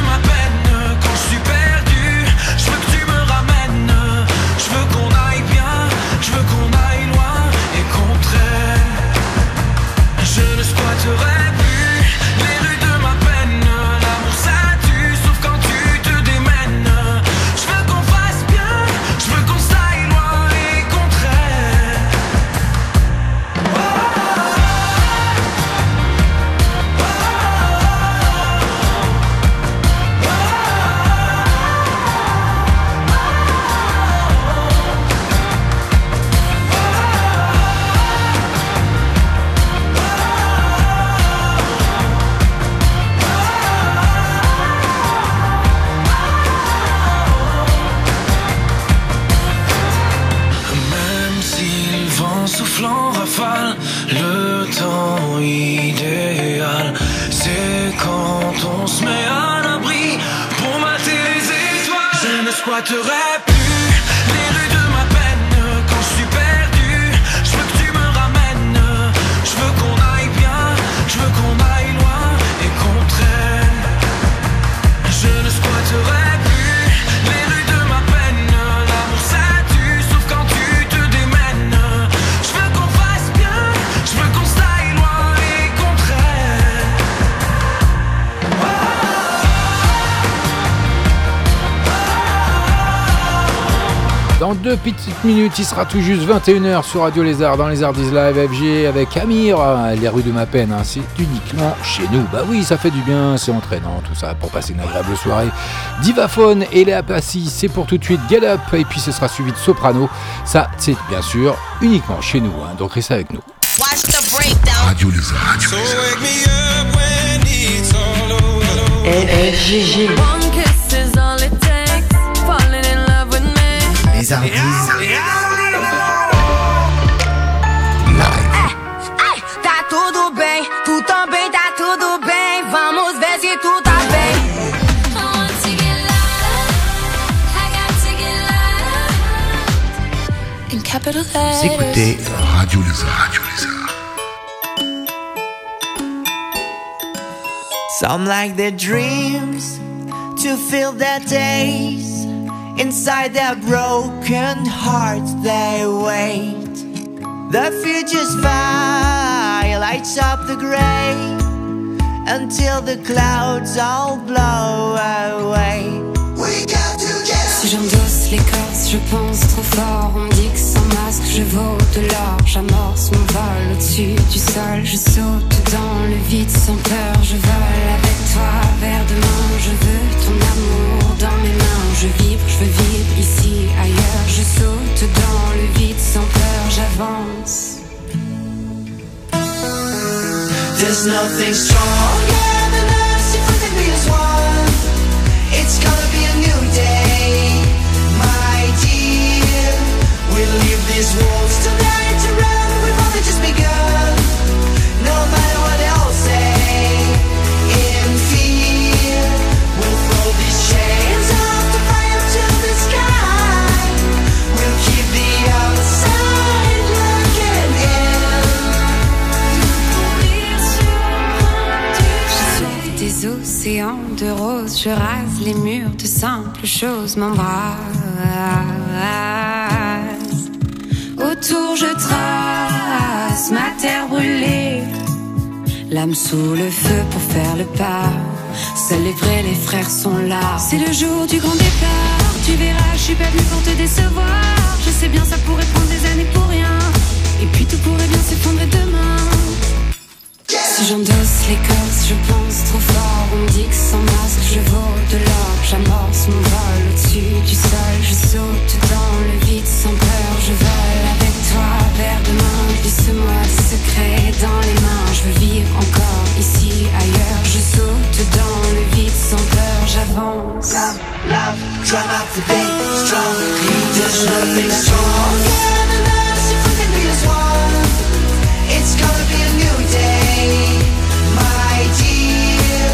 Je Dans deux petites minutes, il sera tout juste 21h sur Radio Lézard dans les Ardies Live FG avec Amir, euh, les rues de ma peine. hein, c'est uniquement chez nous. Bah oui, ça fait du bien, c'est entraînant, tout ça pour passer une agréable soirée. Divaphone et Léa Passy, c'est pour tout de suite Get Up et puis ce sera suivi de Soprano. Ça, c'est bien sûr uniquement chez nous, hein, donc restez avec nous. Radio Lézard. So wake me up when it's all over. Tá tudo bem, tu também tá tudo bem. Vamos ver se tu tá bem. Vous écoutez Radio Lézard. Radio Lézard. Some like their dreams to fill their days. Inside their broken hearts, they wait. The future's fire lights up the gray until the clouds all blow away. We got to Si j'endosse l'écorce, je pense trop fort. On dit que sans masque, je vaux de l'or. J'amorce mon vol au-dessus du sol. Je saute dans le vide sans peur. Je vole avec toi vers demain. Je veux ton amour dans mes mains. Je vibre, je veux vivre ici, ailleurs. Je saute dans le vide sans peur. J'avance. There's nothing stronger. It's gonna be a new day, my dear. We leave these walls tonight to run. We've only just begun. No matter what else Je saute des océans de rose, je rase les murs de simples choses m'embrasse. Autour je trace ma terre brûlée, l'âme sous le feu pour faire le pas. Seuls les vrais, les frères sont là. C'est le jour du grand départ. Tu verras, je suis pas venue pour te décevoir. Je sais bien, ça pourrait prendre des années pour rien. Et puis tout pourrait bien s'effondrer demain. Si j'endosse l'écorce, je pense trop fort. On dit que sans masque, je vaux de l'or. J'amorce mon vol au-dessus du sol. Je saute dans le vide sans peur. Je vole avec toi vers demain. Glisse-moi des secrets dans les mains. Je veux vivre encore ici, ailleurs. Je saute dans le vide sans peur. J'avance. Love, love, try not to be strong. If we can be one. It's gonna be a new day, my dear.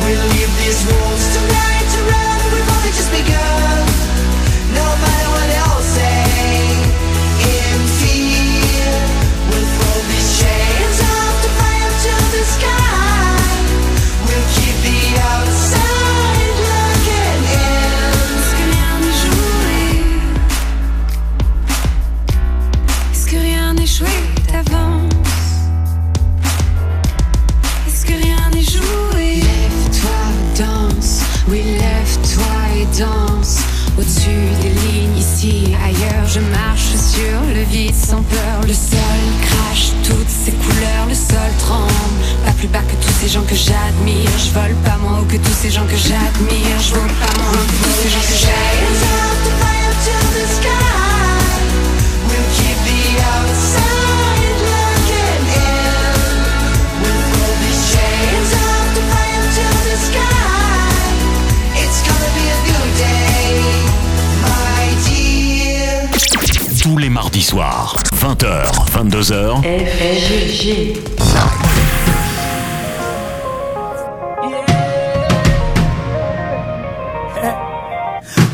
We'll leave these walls tonight to run. We've only just begun. Ailleurs Je marche sur le vide sans peur. Le sol crache toutes ses couleurs Le sol tremble, pas plus bas que tous ces gens que j'admire. Je vole pas moins haut que tous ces gens que j'admire. Je vole pas moins haut que tous ces gens que j'admire Tous les mardis soirs, 20h, 22h, FFG.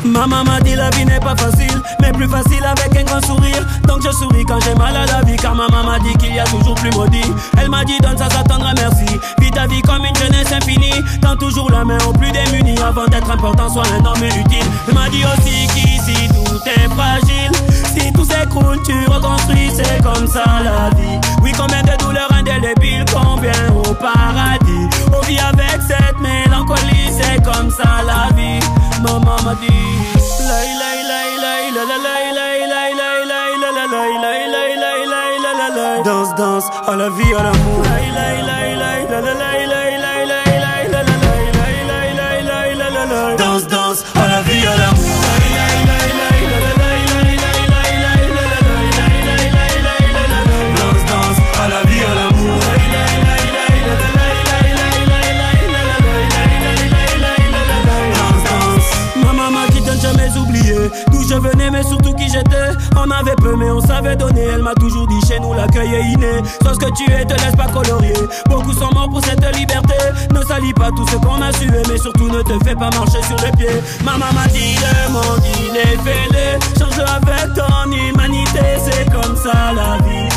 Maman m'a dit la vie n'est pas facile, mais plus facile avec un grand sourire. Donc je souris quand j'ai mal à la vie, car maman m'a dit qu'il y a toujours plus maudit. Elle m'a dit donne ça, t'attendra merci. Vis ta vie comme une jeunesse infinie. Tends toujours la main aux plus démunis avant d'être important, sois un homme utile. Elle m'a dit aussi qu'ici tout est fragile. Tout s'écroule, tu reconstruis, c'est comme ça la vie. Oui, combien de douleurs indélébiles, combien au paradis. On vit avec cette mélancolie, c'est comme ça la vie. Maman m'a dit. Danse, danse, à la vie, à l'amour. Je venais, mais surtout qui j'étais. On avait peu, mais on savait donner. Elle m'a toujours dit chez nous l'accueil est inné. Sois ce que tu es, te laisse pas colorier. Beaucoup sont morts pour cette liberté. Ne salis pas tout ce qu'on a sué, mais surtout ne te fais pas marcher sur les pieds. Maman m'a dit le monde il est fêlé. Change avec ton humanité, c'est comme ça la vie.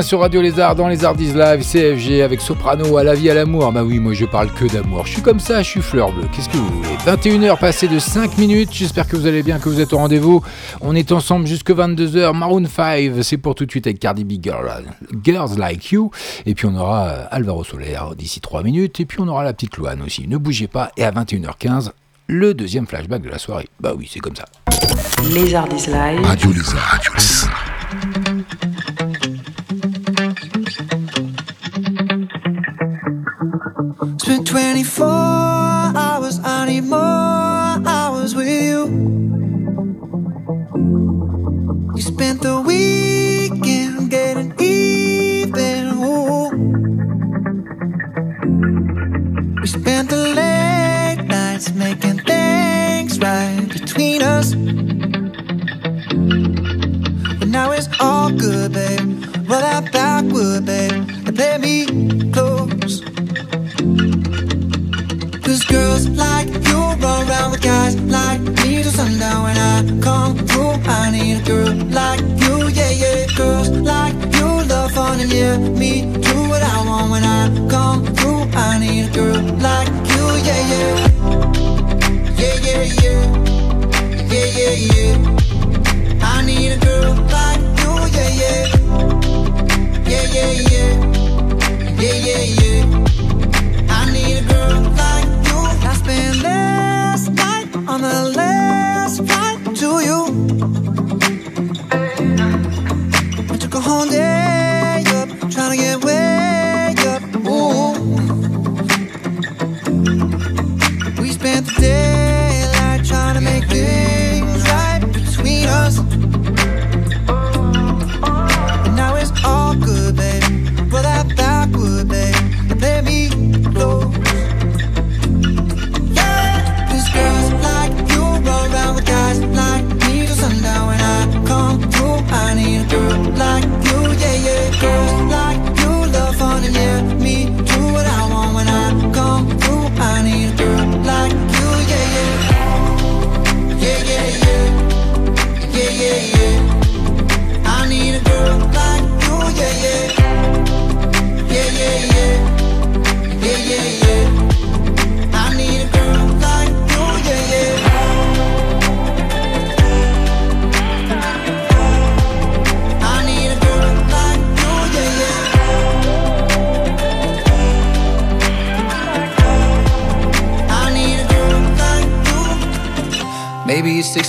Bien sur Radio Lézard dans les Ardies Live, CFG avec Soprano à la vie à l'amour. Bah oui, moi je parle que d'amour. Je suis comme ça, je suis fleur bleue. Qu'est-ce que vous voulez? 21h passées de 5 minutes. J'espère que vous allez bien, que vous êtes au rendez-vous. On est ensemble jusque 22h. Maroon 5, c'est pour tout de suite avec Cardi B Girl, Girls Like You. Et puis on aura euh, Alvaro Soler d'ici 3 minutes. Et puis on aura la petite Loane aussi. Ne bougez pas. Et à 21h15, le deuxième flashback de la soirée. Bah oui, c'est comme ça. Les Ardis Live. Radio Lézard. Radio Lézard.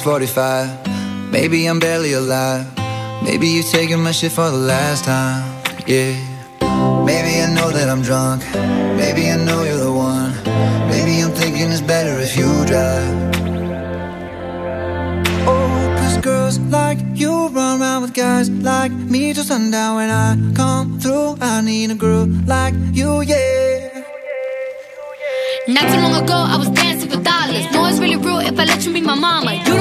645. Maybe I'm barely alive. Maybe you're taking my shit for the last time. Yeah. Maybe I know that I'm drunk. Maybe I know you're the one. Maybe I'm thinking it's better if you drive. Oh, cause girls like you run around with guys like me till sundown. When I come through, I need a girl like you, yeah. Not too long ago, I was dancing for dollars. No, it's really real if I let you be my mama. You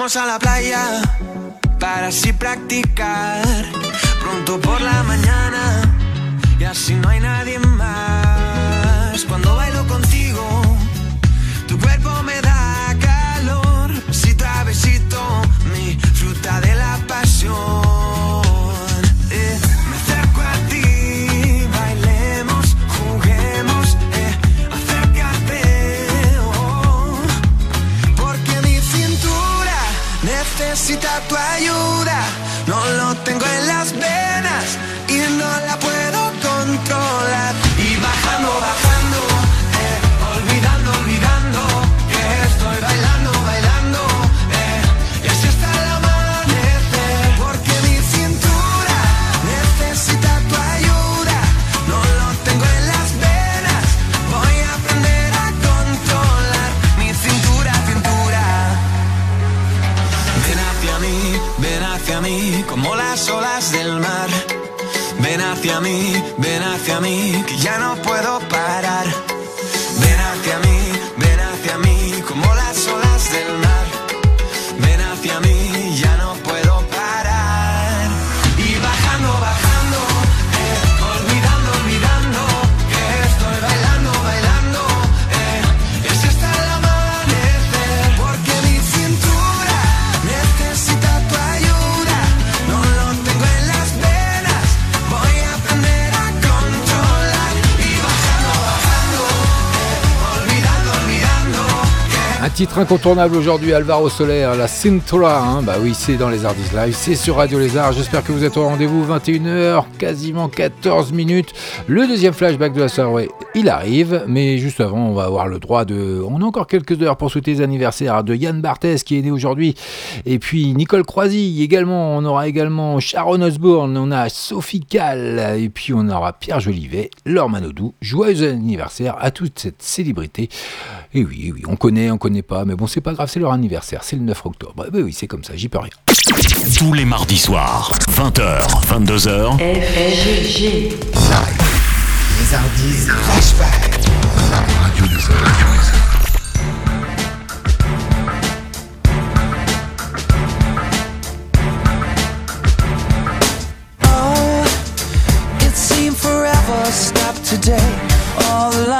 Bajamos a la playa para así practicar? Pronto por la mañana y así no hay nadie más. Titre incontournable aujourd'hui, Alvaro Soler, la Cintura. hein. Bah oui, c'est dans les Artistes Live, c'est sur Radio Lézard. J'espère que vous êtes au rendez-vous, 21h, quasiment 14 minutes. Le deuxième flashback de la soirée, il arrive, mais juste avant, on va avoir le droit de. On a encore quelques heures pour souhaiter les anniversaires de Yann Barthès qui est né aujourd'hui, et puis Nicole Croisy également. On aura également Sharon Osbourne, on a Sophie Cal, et puis on aura Pierre Jolivet, Laure Manodou. Joyeux anniversaire à toute cette célébrité. Et oui, eh oui, on connaît, on connaît pas, mais bon, c'est pas grave, c'est leur anniversaire, c'est le 9 octobre. Eh ben oui, c'est comme ça, j'y peux rien. Tous les mardis soirs, 20h, 22h, FFG. Les Hardis Flashback. Radio Lézard. Radio Lézard. Oh, it seemed forever stopped today. All the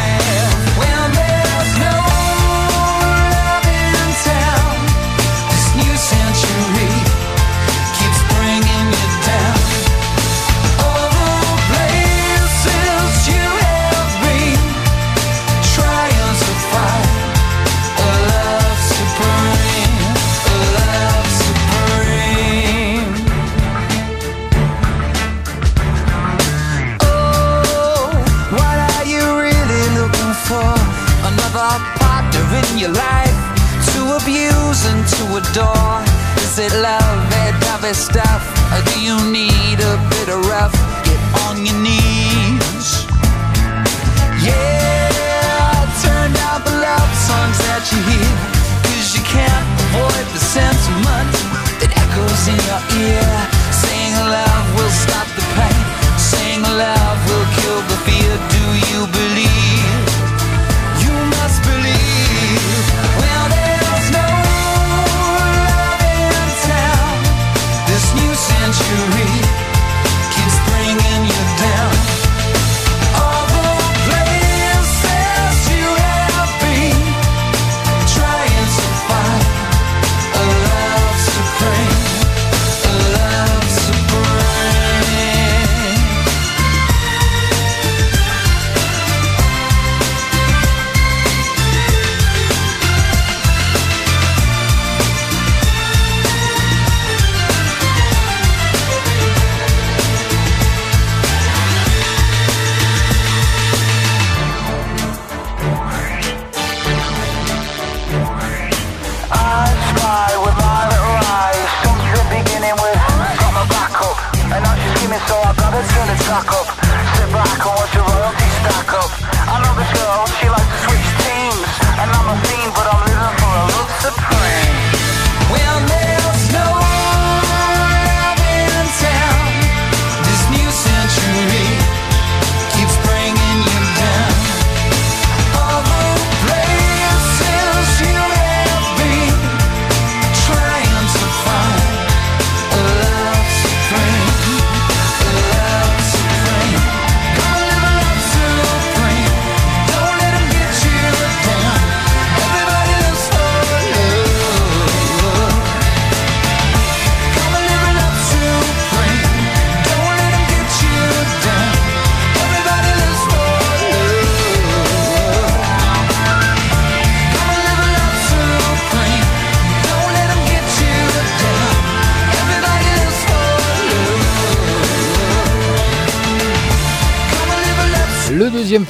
that stuff? Or do you need a bit of rough? Get on your knees.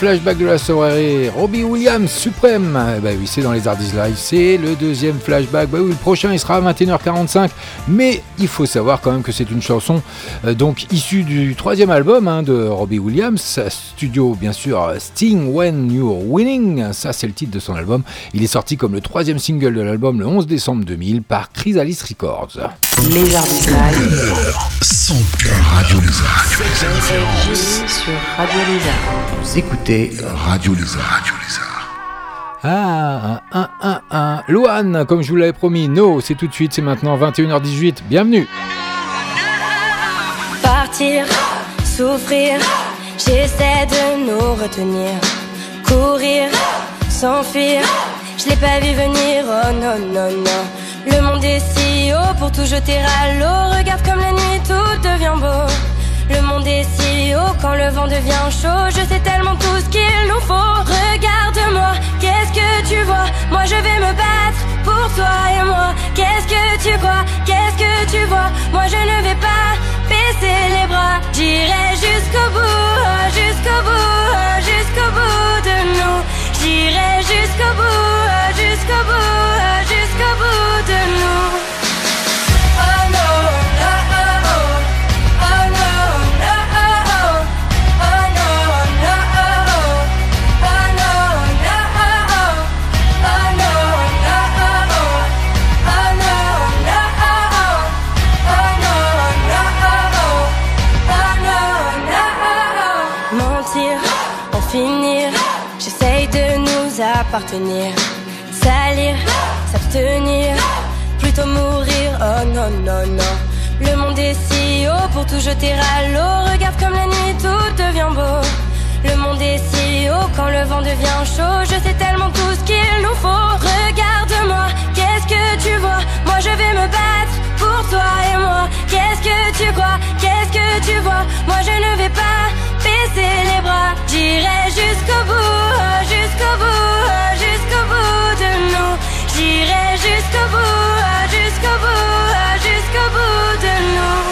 Flashback de la soirée, Robbie Williams suprême. Ben oui, c'est dans les Hardys Live, c'est le deuxième flashback. Bah oui, le prochain il sera à 21h45, mais il faut savoir quand même que c'est une chanson euh, donc issue du troisième album hein, de Robbie Williams, studio bien sûr Sting When You're Winning. Ça c'est le titre de son album. Il est sorti comme le troisième single de l'album le 11 décembre 2000 par Chrysalis Records. Les Hardys Live. Son cœur Radio Lézard. sur Radio Lézard. Vous écoutez Radio Lézard. Radio Lézard. Ah, un, un, un, un. Loane, comme je vous l'avais promis, no, c'est tout de suite, c'est maintenant 21h18. Bienvenue. Partir, souffrir, j'essaie de nous retenir. Courir, s'enfuir, je l'ai pas vu venir, oh non, non, non. Le monde est si haut pour tout jeter à l'eau. Regarde comme la nuit tout devient beau. Le monde est si haut quand le vent devient chaud. Je sais tellement tout ce qu'il nous faut. Regarde-moi, qu'est-ce que tu vois? Moi je vais me battre pour toi et moi. Qu'est-ce que tu crois? Qu'est-ce que tu vois? Moi je ne vais pas baisser les bras. J'irai jusqu'au bout, jusqu'au bout, jusqu'au bout de nous. J'irai jusqu'au bout, jusqu'au bout, jusqu'au bout de. Oh oh oh oh. Oh oh oh oh. Oh oh oh oh. Oh oh oh oh. Oh oh oh oh. Oh oh oh oh. Oh oh oh oh. Oh oh oh oh. Mentir, en finir, j'essaye de nous appartenir. S'abstenir, plutôt mourir, oh non, non, non. Le monde est si haut pour tout jeter à l'eau. Regarde comme la nuit tout devient beau. Le monde est si haut quand le vent devient chaud. Je sais tellement tout ce qu'il nous faut. Regarde-moi, qu'est-ce que tu vois? Moi je vais me battre pour toi et moi. Qu'est-ce que tu crois? Qu'est-ce que tu vois? Moi je ne vais pas baisser les bras. J'irai jusqu'au bout, jusqu'au bout, jusqu'au bout. J'irai jusqu'au bout, jusqu'au bout, jusqu'au bout de nous.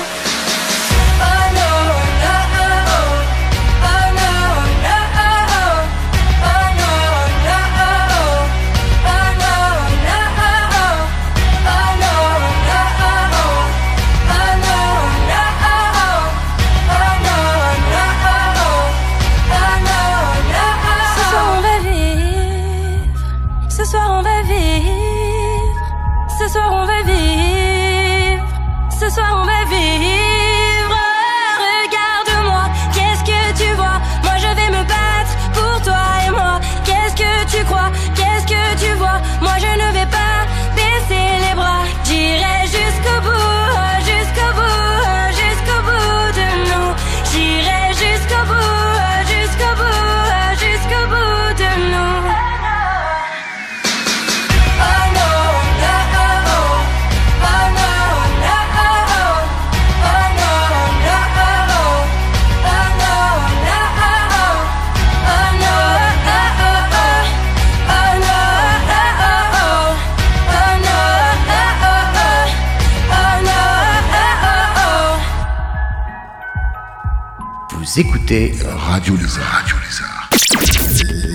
Vous écoutez Radio Lézard. Radio Lézard.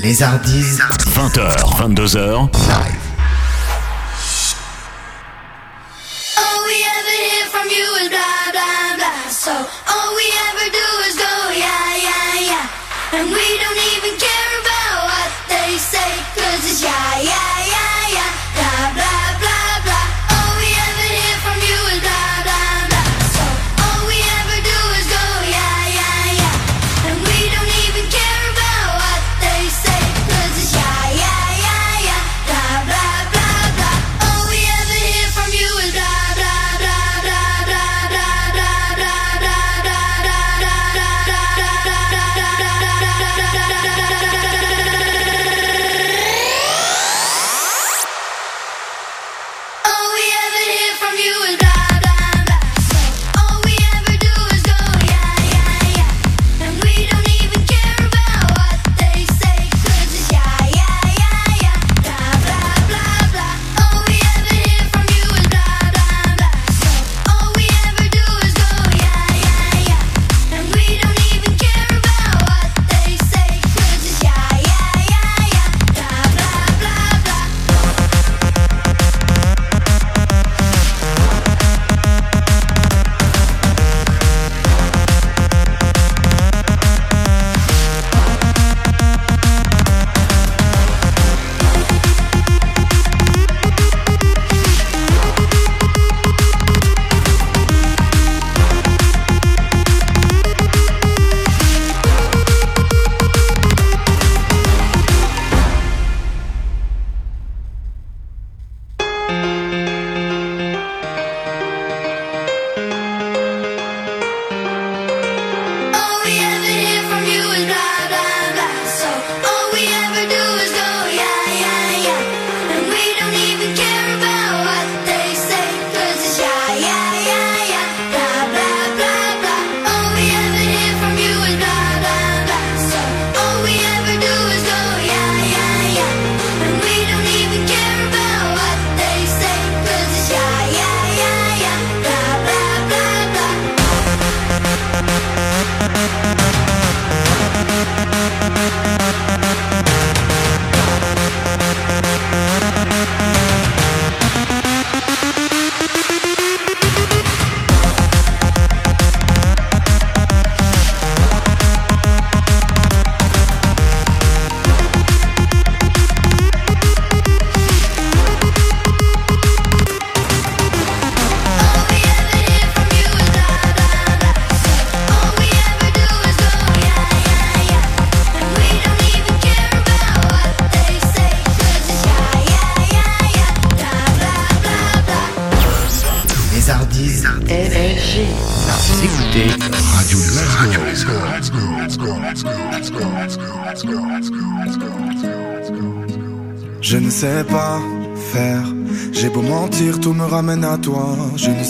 Les Hardys 20h, 22h. Live.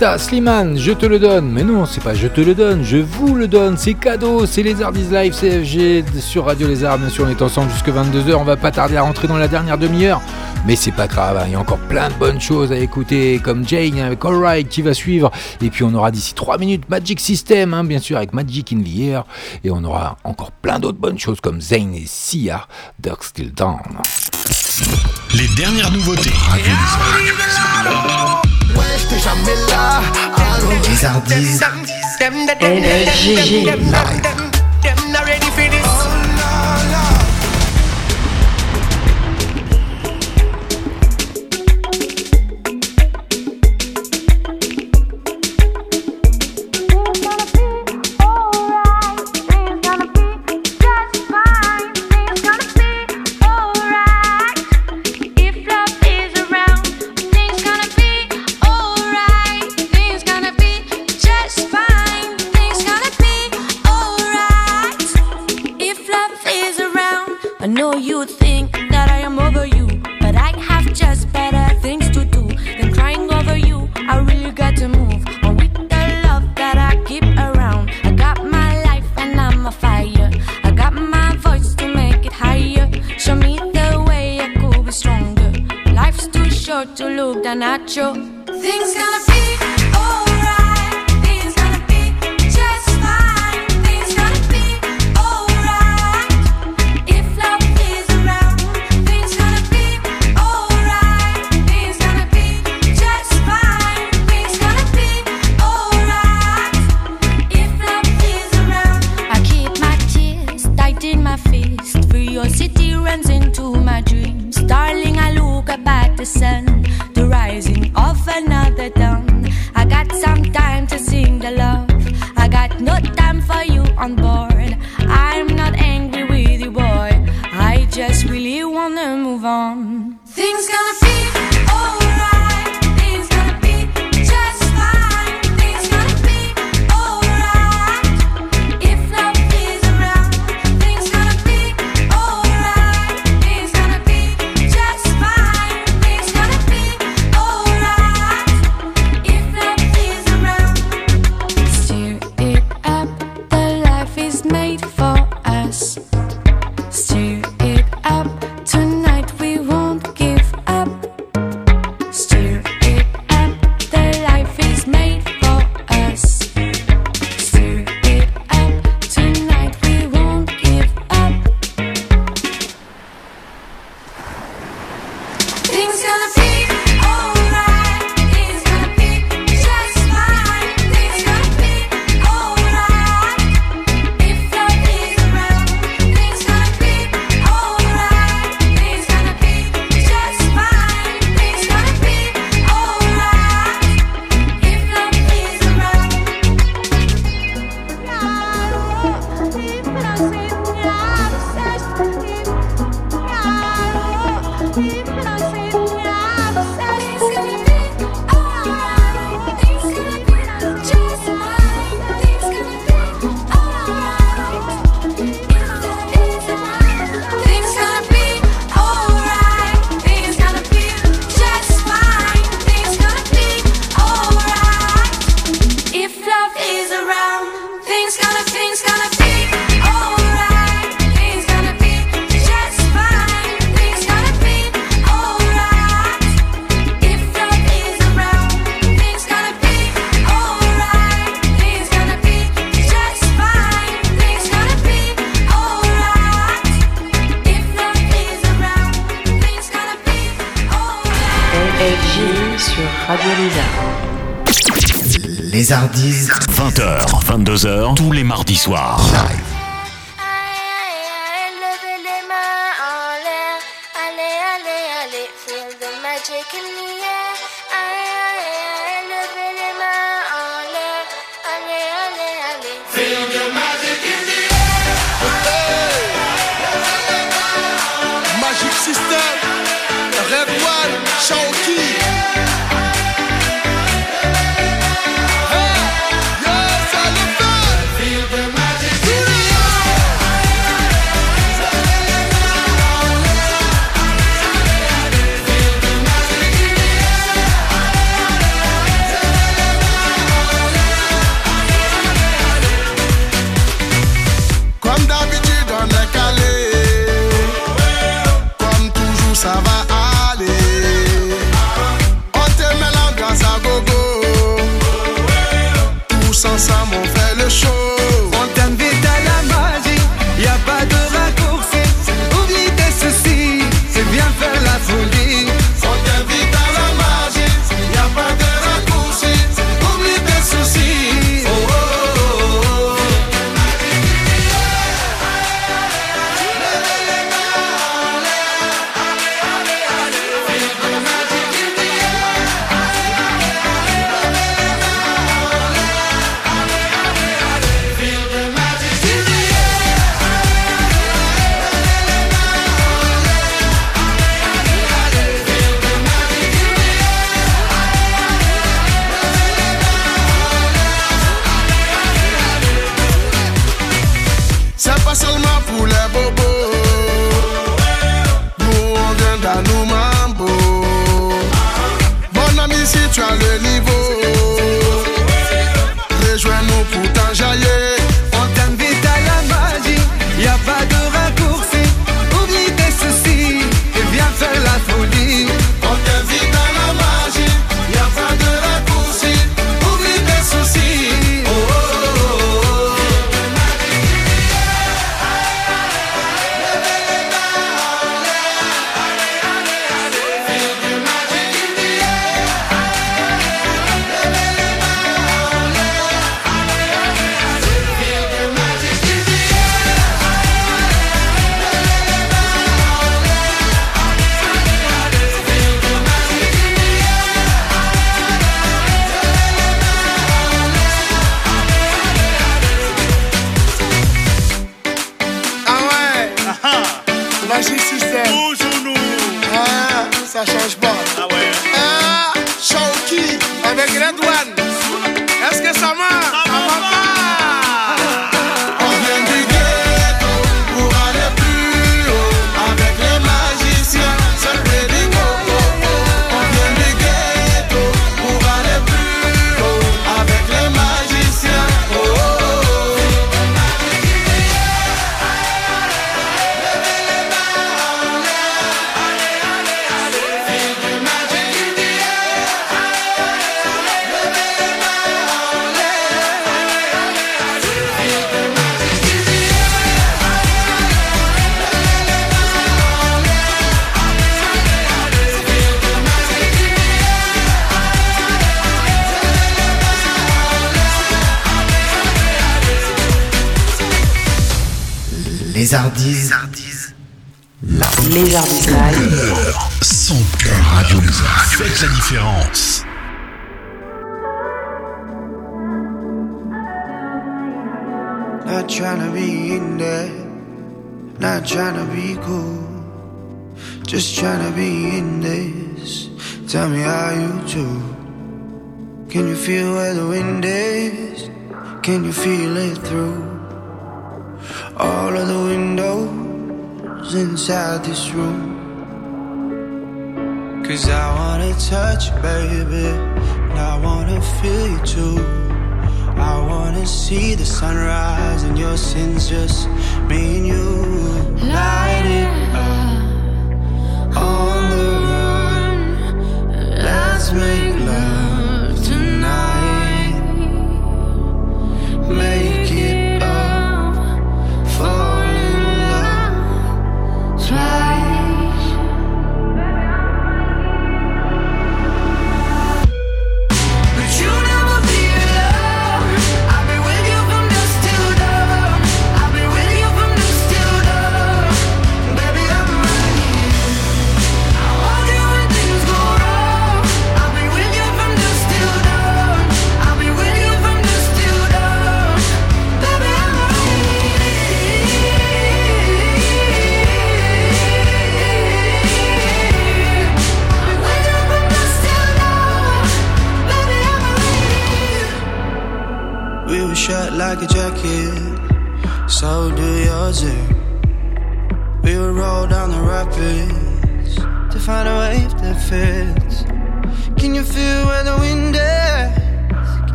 Sliman, je te le donne. Mais non, c'est pas je te le donne, je vous le donne. C'est cadeau, c'est Lézardise Live CFG sur Radio Lézard. Bien sûr, on est ensemble jusque 22h. On va pas tarder à rentrer dans la dernière demi-heure. Mais c'est pas grave, hein. il y a encore plein de bonnes choses à écouter, comme Jane hein, avec Alright qui va suivre. Et puis on aura d'ici 3 minutes Magic System, hein, bien sûr, avec Magic in the Air. Et on aura encore plein d'autres bonnes choses comme Zayn et Sia, Dark Still Down. Les dernières nouveautés. Radio Ouais, j'étais jamais là. Allô, les artistes. Énergie. Nice.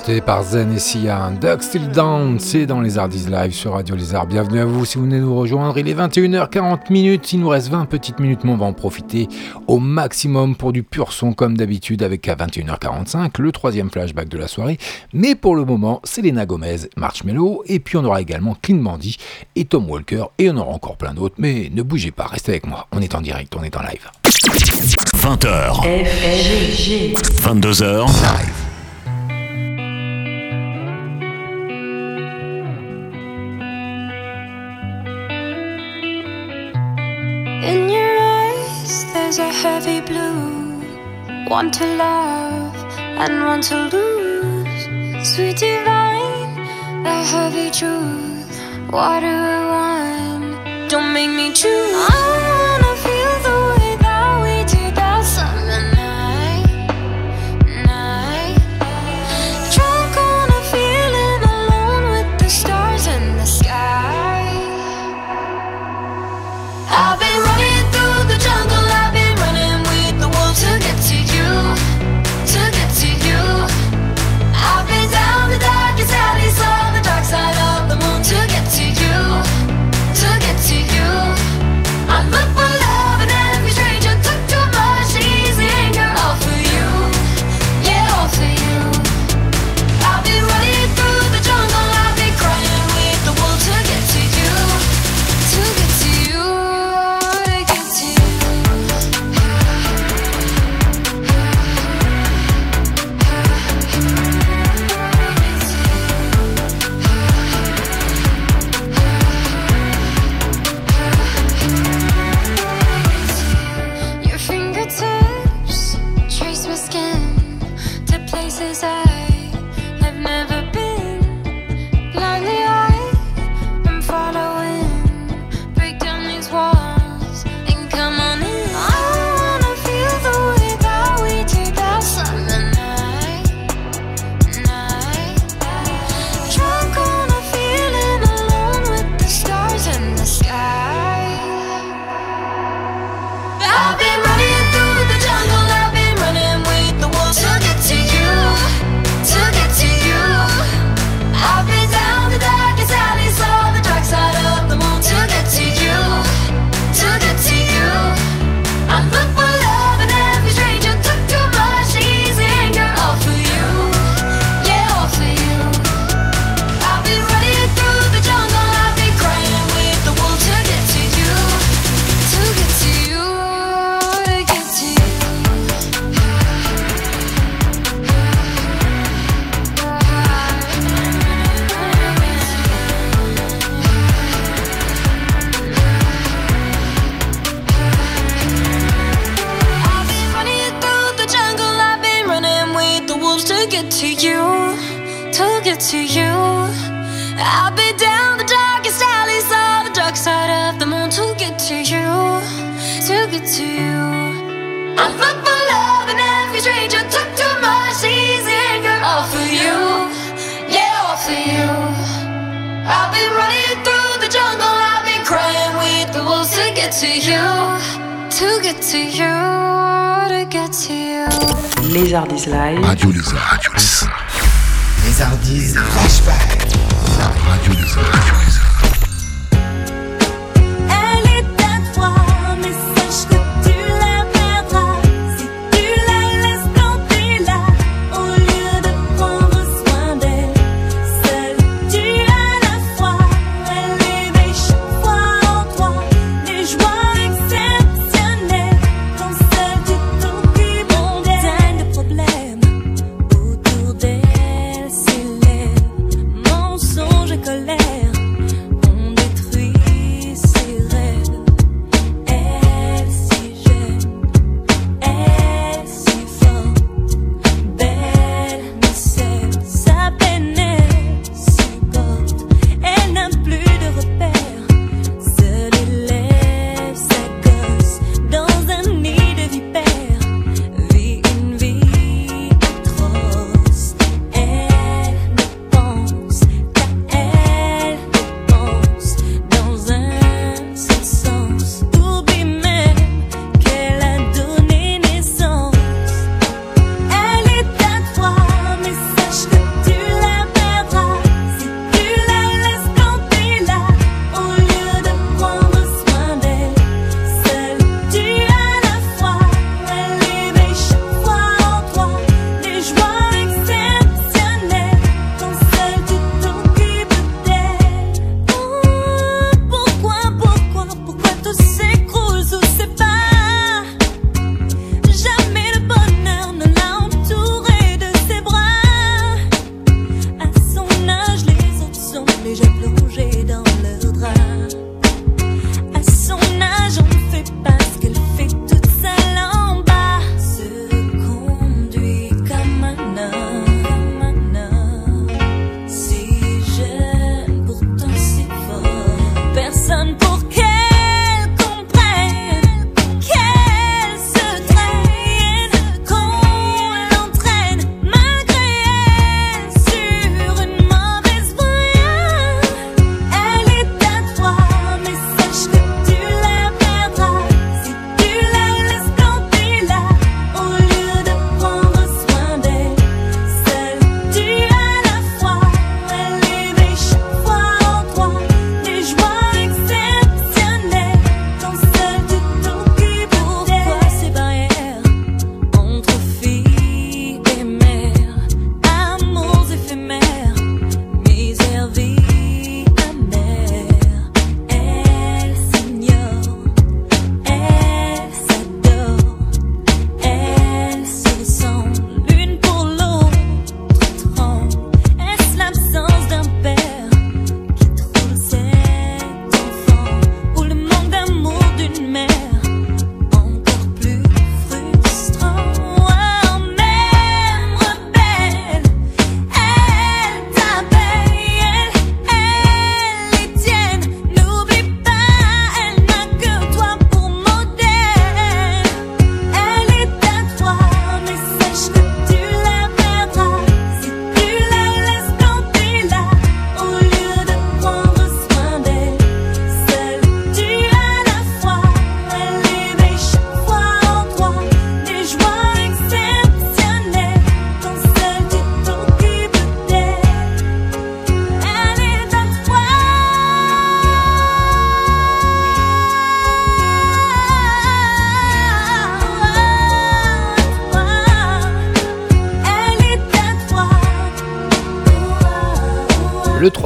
porté par Zen et Sia. Duck Still c'est dans les Ardis Live sur Radio Lézard. Bienvenue à vous si vous venez nous rejoindre. Il est 21h40 minutes. Il nous reste 20 petites minutes, mais on va en profiter au maximum pour du pur son comme d'habitude avec à 21h45 le troisième flashback de la soirée. Mais pour le moment, Selena Gomez, Marshmello, et puis on aura également Clean Mandy et Tom Walker, et on aura encore plein d'autres. Mais ne bougez pas, restez avec moi. On est en direct, on est en live. 20h. 22h. Live. Want to love and want to lose. Sweet divine, the heavy truth. What do I want? don't make me choose.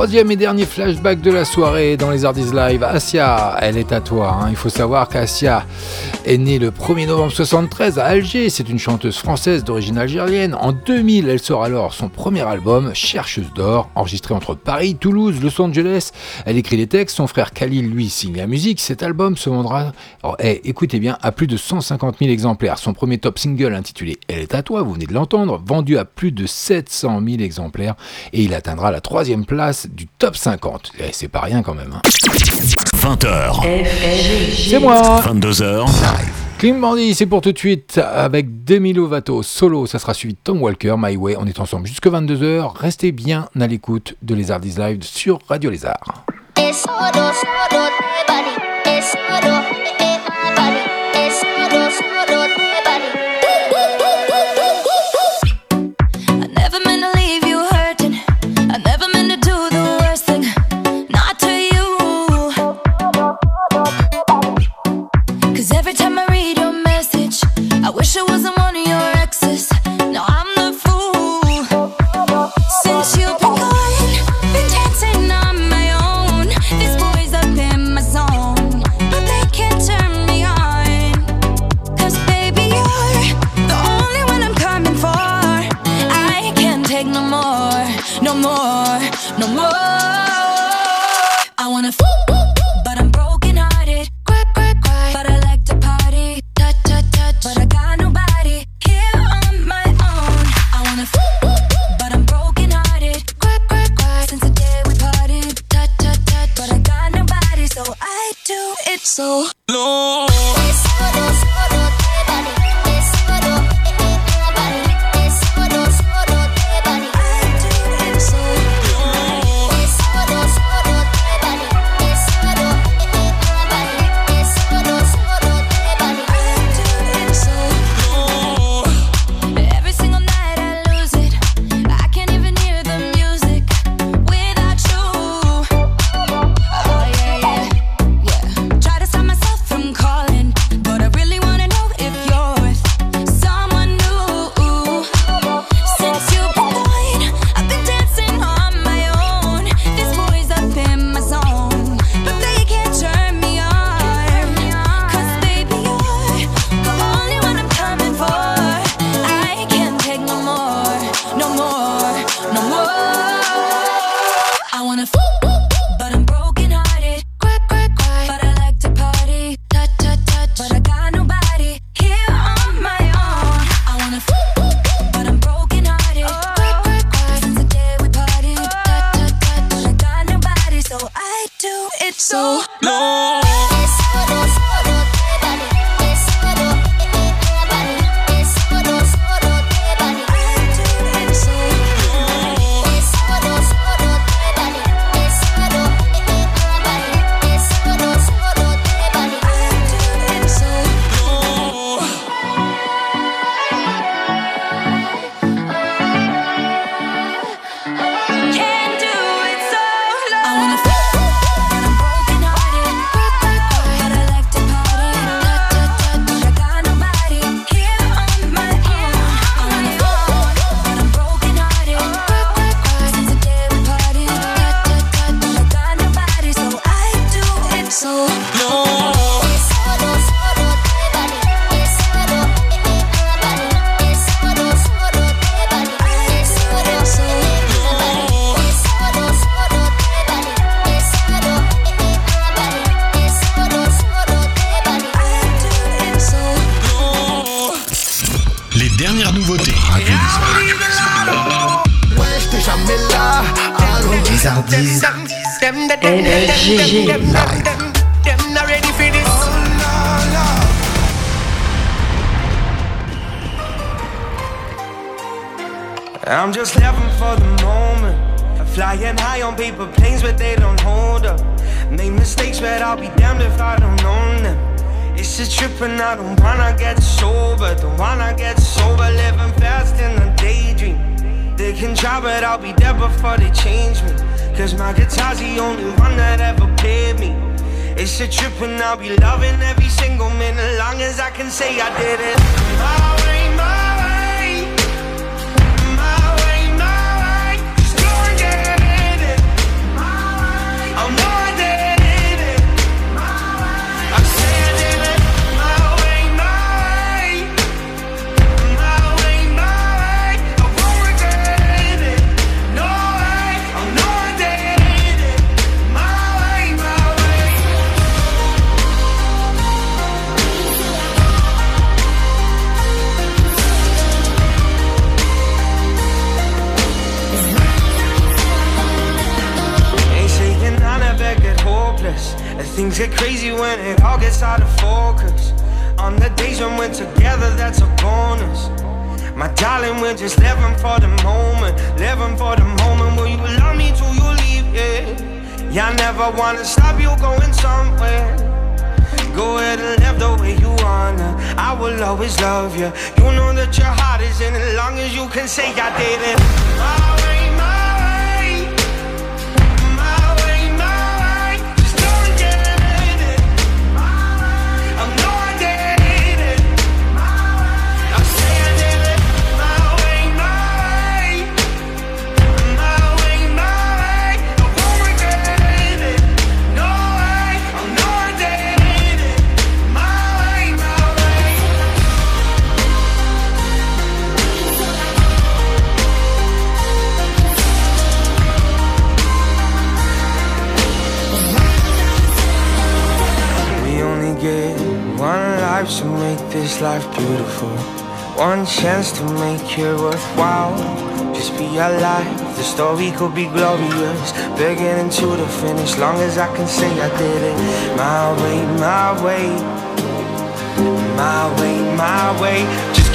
Troisième et dernier flashback de la soirée dans les Ardies Live, Asia, elle est à toi. Hein. Il faut savoir qu'Asia est née le 1er novembre 73 à Alger. C'est une chanteuse française d'origine algérienne. En 2000, elle sort alors son premier album, Chercheuse d'or, enregistré entre Paris, Toulouse, Los Angeles. Elle écrit les textes, son frère Khalil lui signe la musique. Cet album se vendra alors, eh, écoutez eh bien, à plus de 150 000 exemplaires, son premier top single intitulé Elle est à toi, vous venez de l'entendre, vendu à plus de 700 000 exemplaires et il atteindra la troisième place du top 50. Eh, c'est pas rien quand même. Hein. 20h. C'est moi. 22h. Clean c'est pour tout de suite avec Demi Lovato solo. Ça sera suivi de Tom Walker, My Way. On est ensemble jusque 22h. Restez bien à l'écoute de Les Arts Live sur Radio Lézard. I'm just living for the moment. Flying high on paper planes, but they don't hold up. Made mistakes, but I'll be damned if I don't own them. It's a trip, and I don't wanna get sober. Don't wanna get sober, living fast in a daydream. They can try, but I'll be there before they change me. Cause my guitar's the only one that ever played me. It's a trip, and I'll be loving every single minute, long as I can say I did it. Things get crazy when it all gets out of focus. On the days when we're together, that's a bonus. My darling, we're just living for the moment. Living for the moment. Will you love me till you leave? Yeah. Yeah, I never wanna stop you going somewhere. Go ahead and live the way you wanna. I will always love you. You know that your heart is in as long as you can say I did it. My way. This life beautiful. One chance to make it worthwhile. Just be alive, the story could be glorious. Beginning to the finish, long as I can say I did it. My way, my way. My way, my way. Just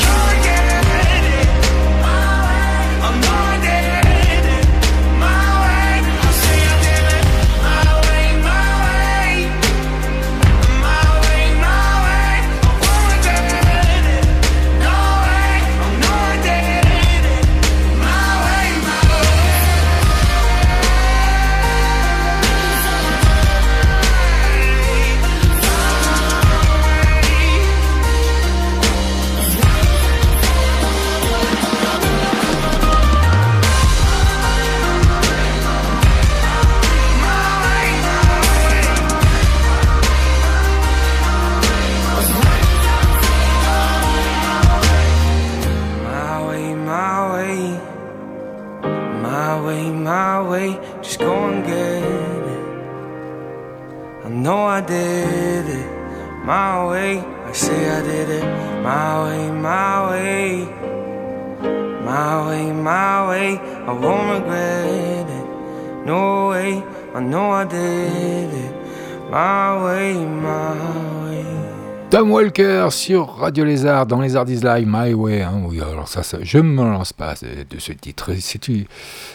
Tom Walker sur Radio Lézard dans les Arts Live, My Way. hein, oui, alors ça, je ne me lance pas de ce titre. C'est une,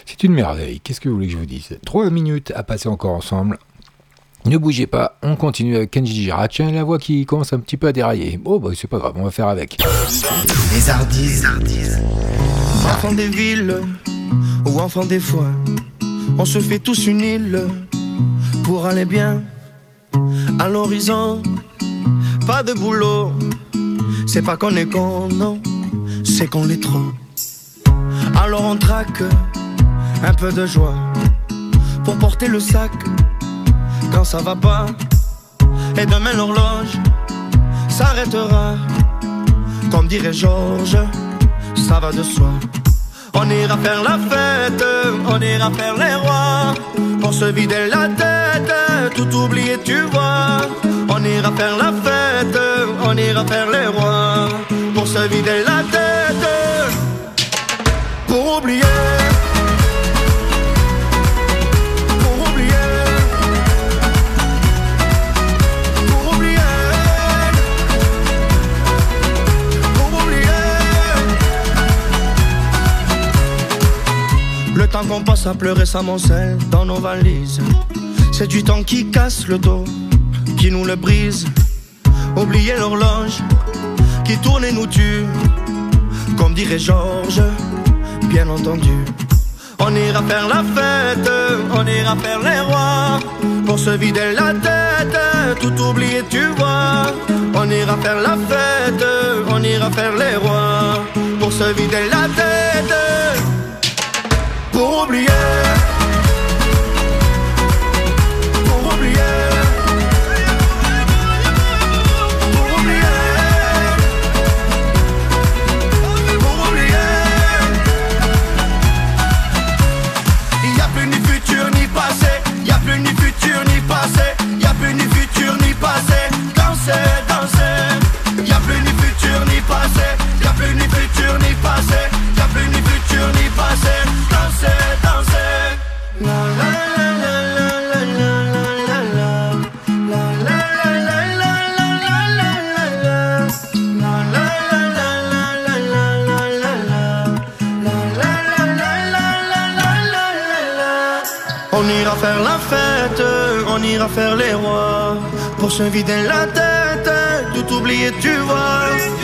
c'est une merveille. Qu'est-ce que vous voulez que je vous dise? Trois minutes à passer encore ensemble. Ne bougez pas, on continue avec Kenji Girac. Tiens, la voix qui commence un petit peu à dérailler. Oh, bah c'est pas grave, on va faire avec. Les Hardis. Enfants des villes ou enfants des foins, on se fait tous une île pour aller bien à l'horizon. Pas de boulot, c'est pas qu'on est con, non, c'est qu'on l'est trop. Alors on traque un peu de joie pour porter le sac quand ça va pas. Et demain l'horloge s'arrêtera, comme dirait Georges, ça va de soi. On ira faire la fête, on ira faire les rois, pour se vider la tête, tout oublier, tu vois. On ira faire la fête, on ira faire les rois, pour se vider la tête, pour oublier. Temps qu'on passe à pleurer s'amoncelle dans nos valises. C'est du temps qui casse le dos, qui nous le brise. Oublier l'horloge qui tourne et nous tue. Comme dirait Georges, bien entendu. On ira faire la fête, on ira faire les rois. Pour se vider la tête, tout oublier, tu vois. On ira faire la fête, on ira faire les rois. Pour se vider la tête, pour oublier. Pour oublier. Pour oublier. Pour oublier. Il y a plus ni futur ni passé, il y a plus ni futur ni passé, il y a plus ni futur ni passé. Danser, danser. Il y a plus ni futur ni passé, il y a plus ni futur ni passé, ira faire les rois. Pour se vider la tête, tout oublier, tu vois.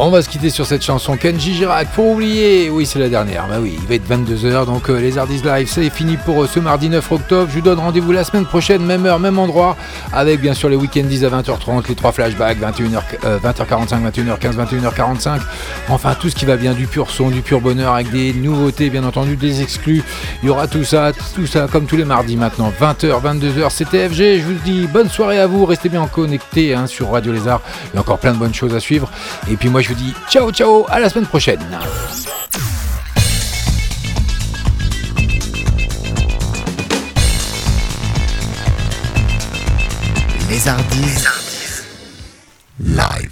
On va se quitter sur cette chanson Kenji Girac pour oublier. Oui, c'est la dernière. Bah oui, il va être 22h. Donc euh, les Hardis Live, c'est fini pour euh, ce mardi 9 octobre. Je vous donne rendez-vous la semaine prochaine, même heure, même endroit. Avec bien sûr les week-endies à 20h30, les trois flashbacks, 21h, euh, 20h45, 21h15, 21h45. Enfin, tout ce qui va bien, du pur son, du pur bonheur, avec des nouveautés, bien entendu, des exclus. Il y aura tout ça, tout ça, comme tous les mardis maintenant. 20h, 22h, c'était FG. Je vous dis bonne soirée à vous. Restez bien connectés hein, sur Radio Lézard. Il y a encore plein de bonnes choses à suivre. Et puis moi, je vous dis ciao, ciao, à la semaine prochaine. Les Hardis. Live.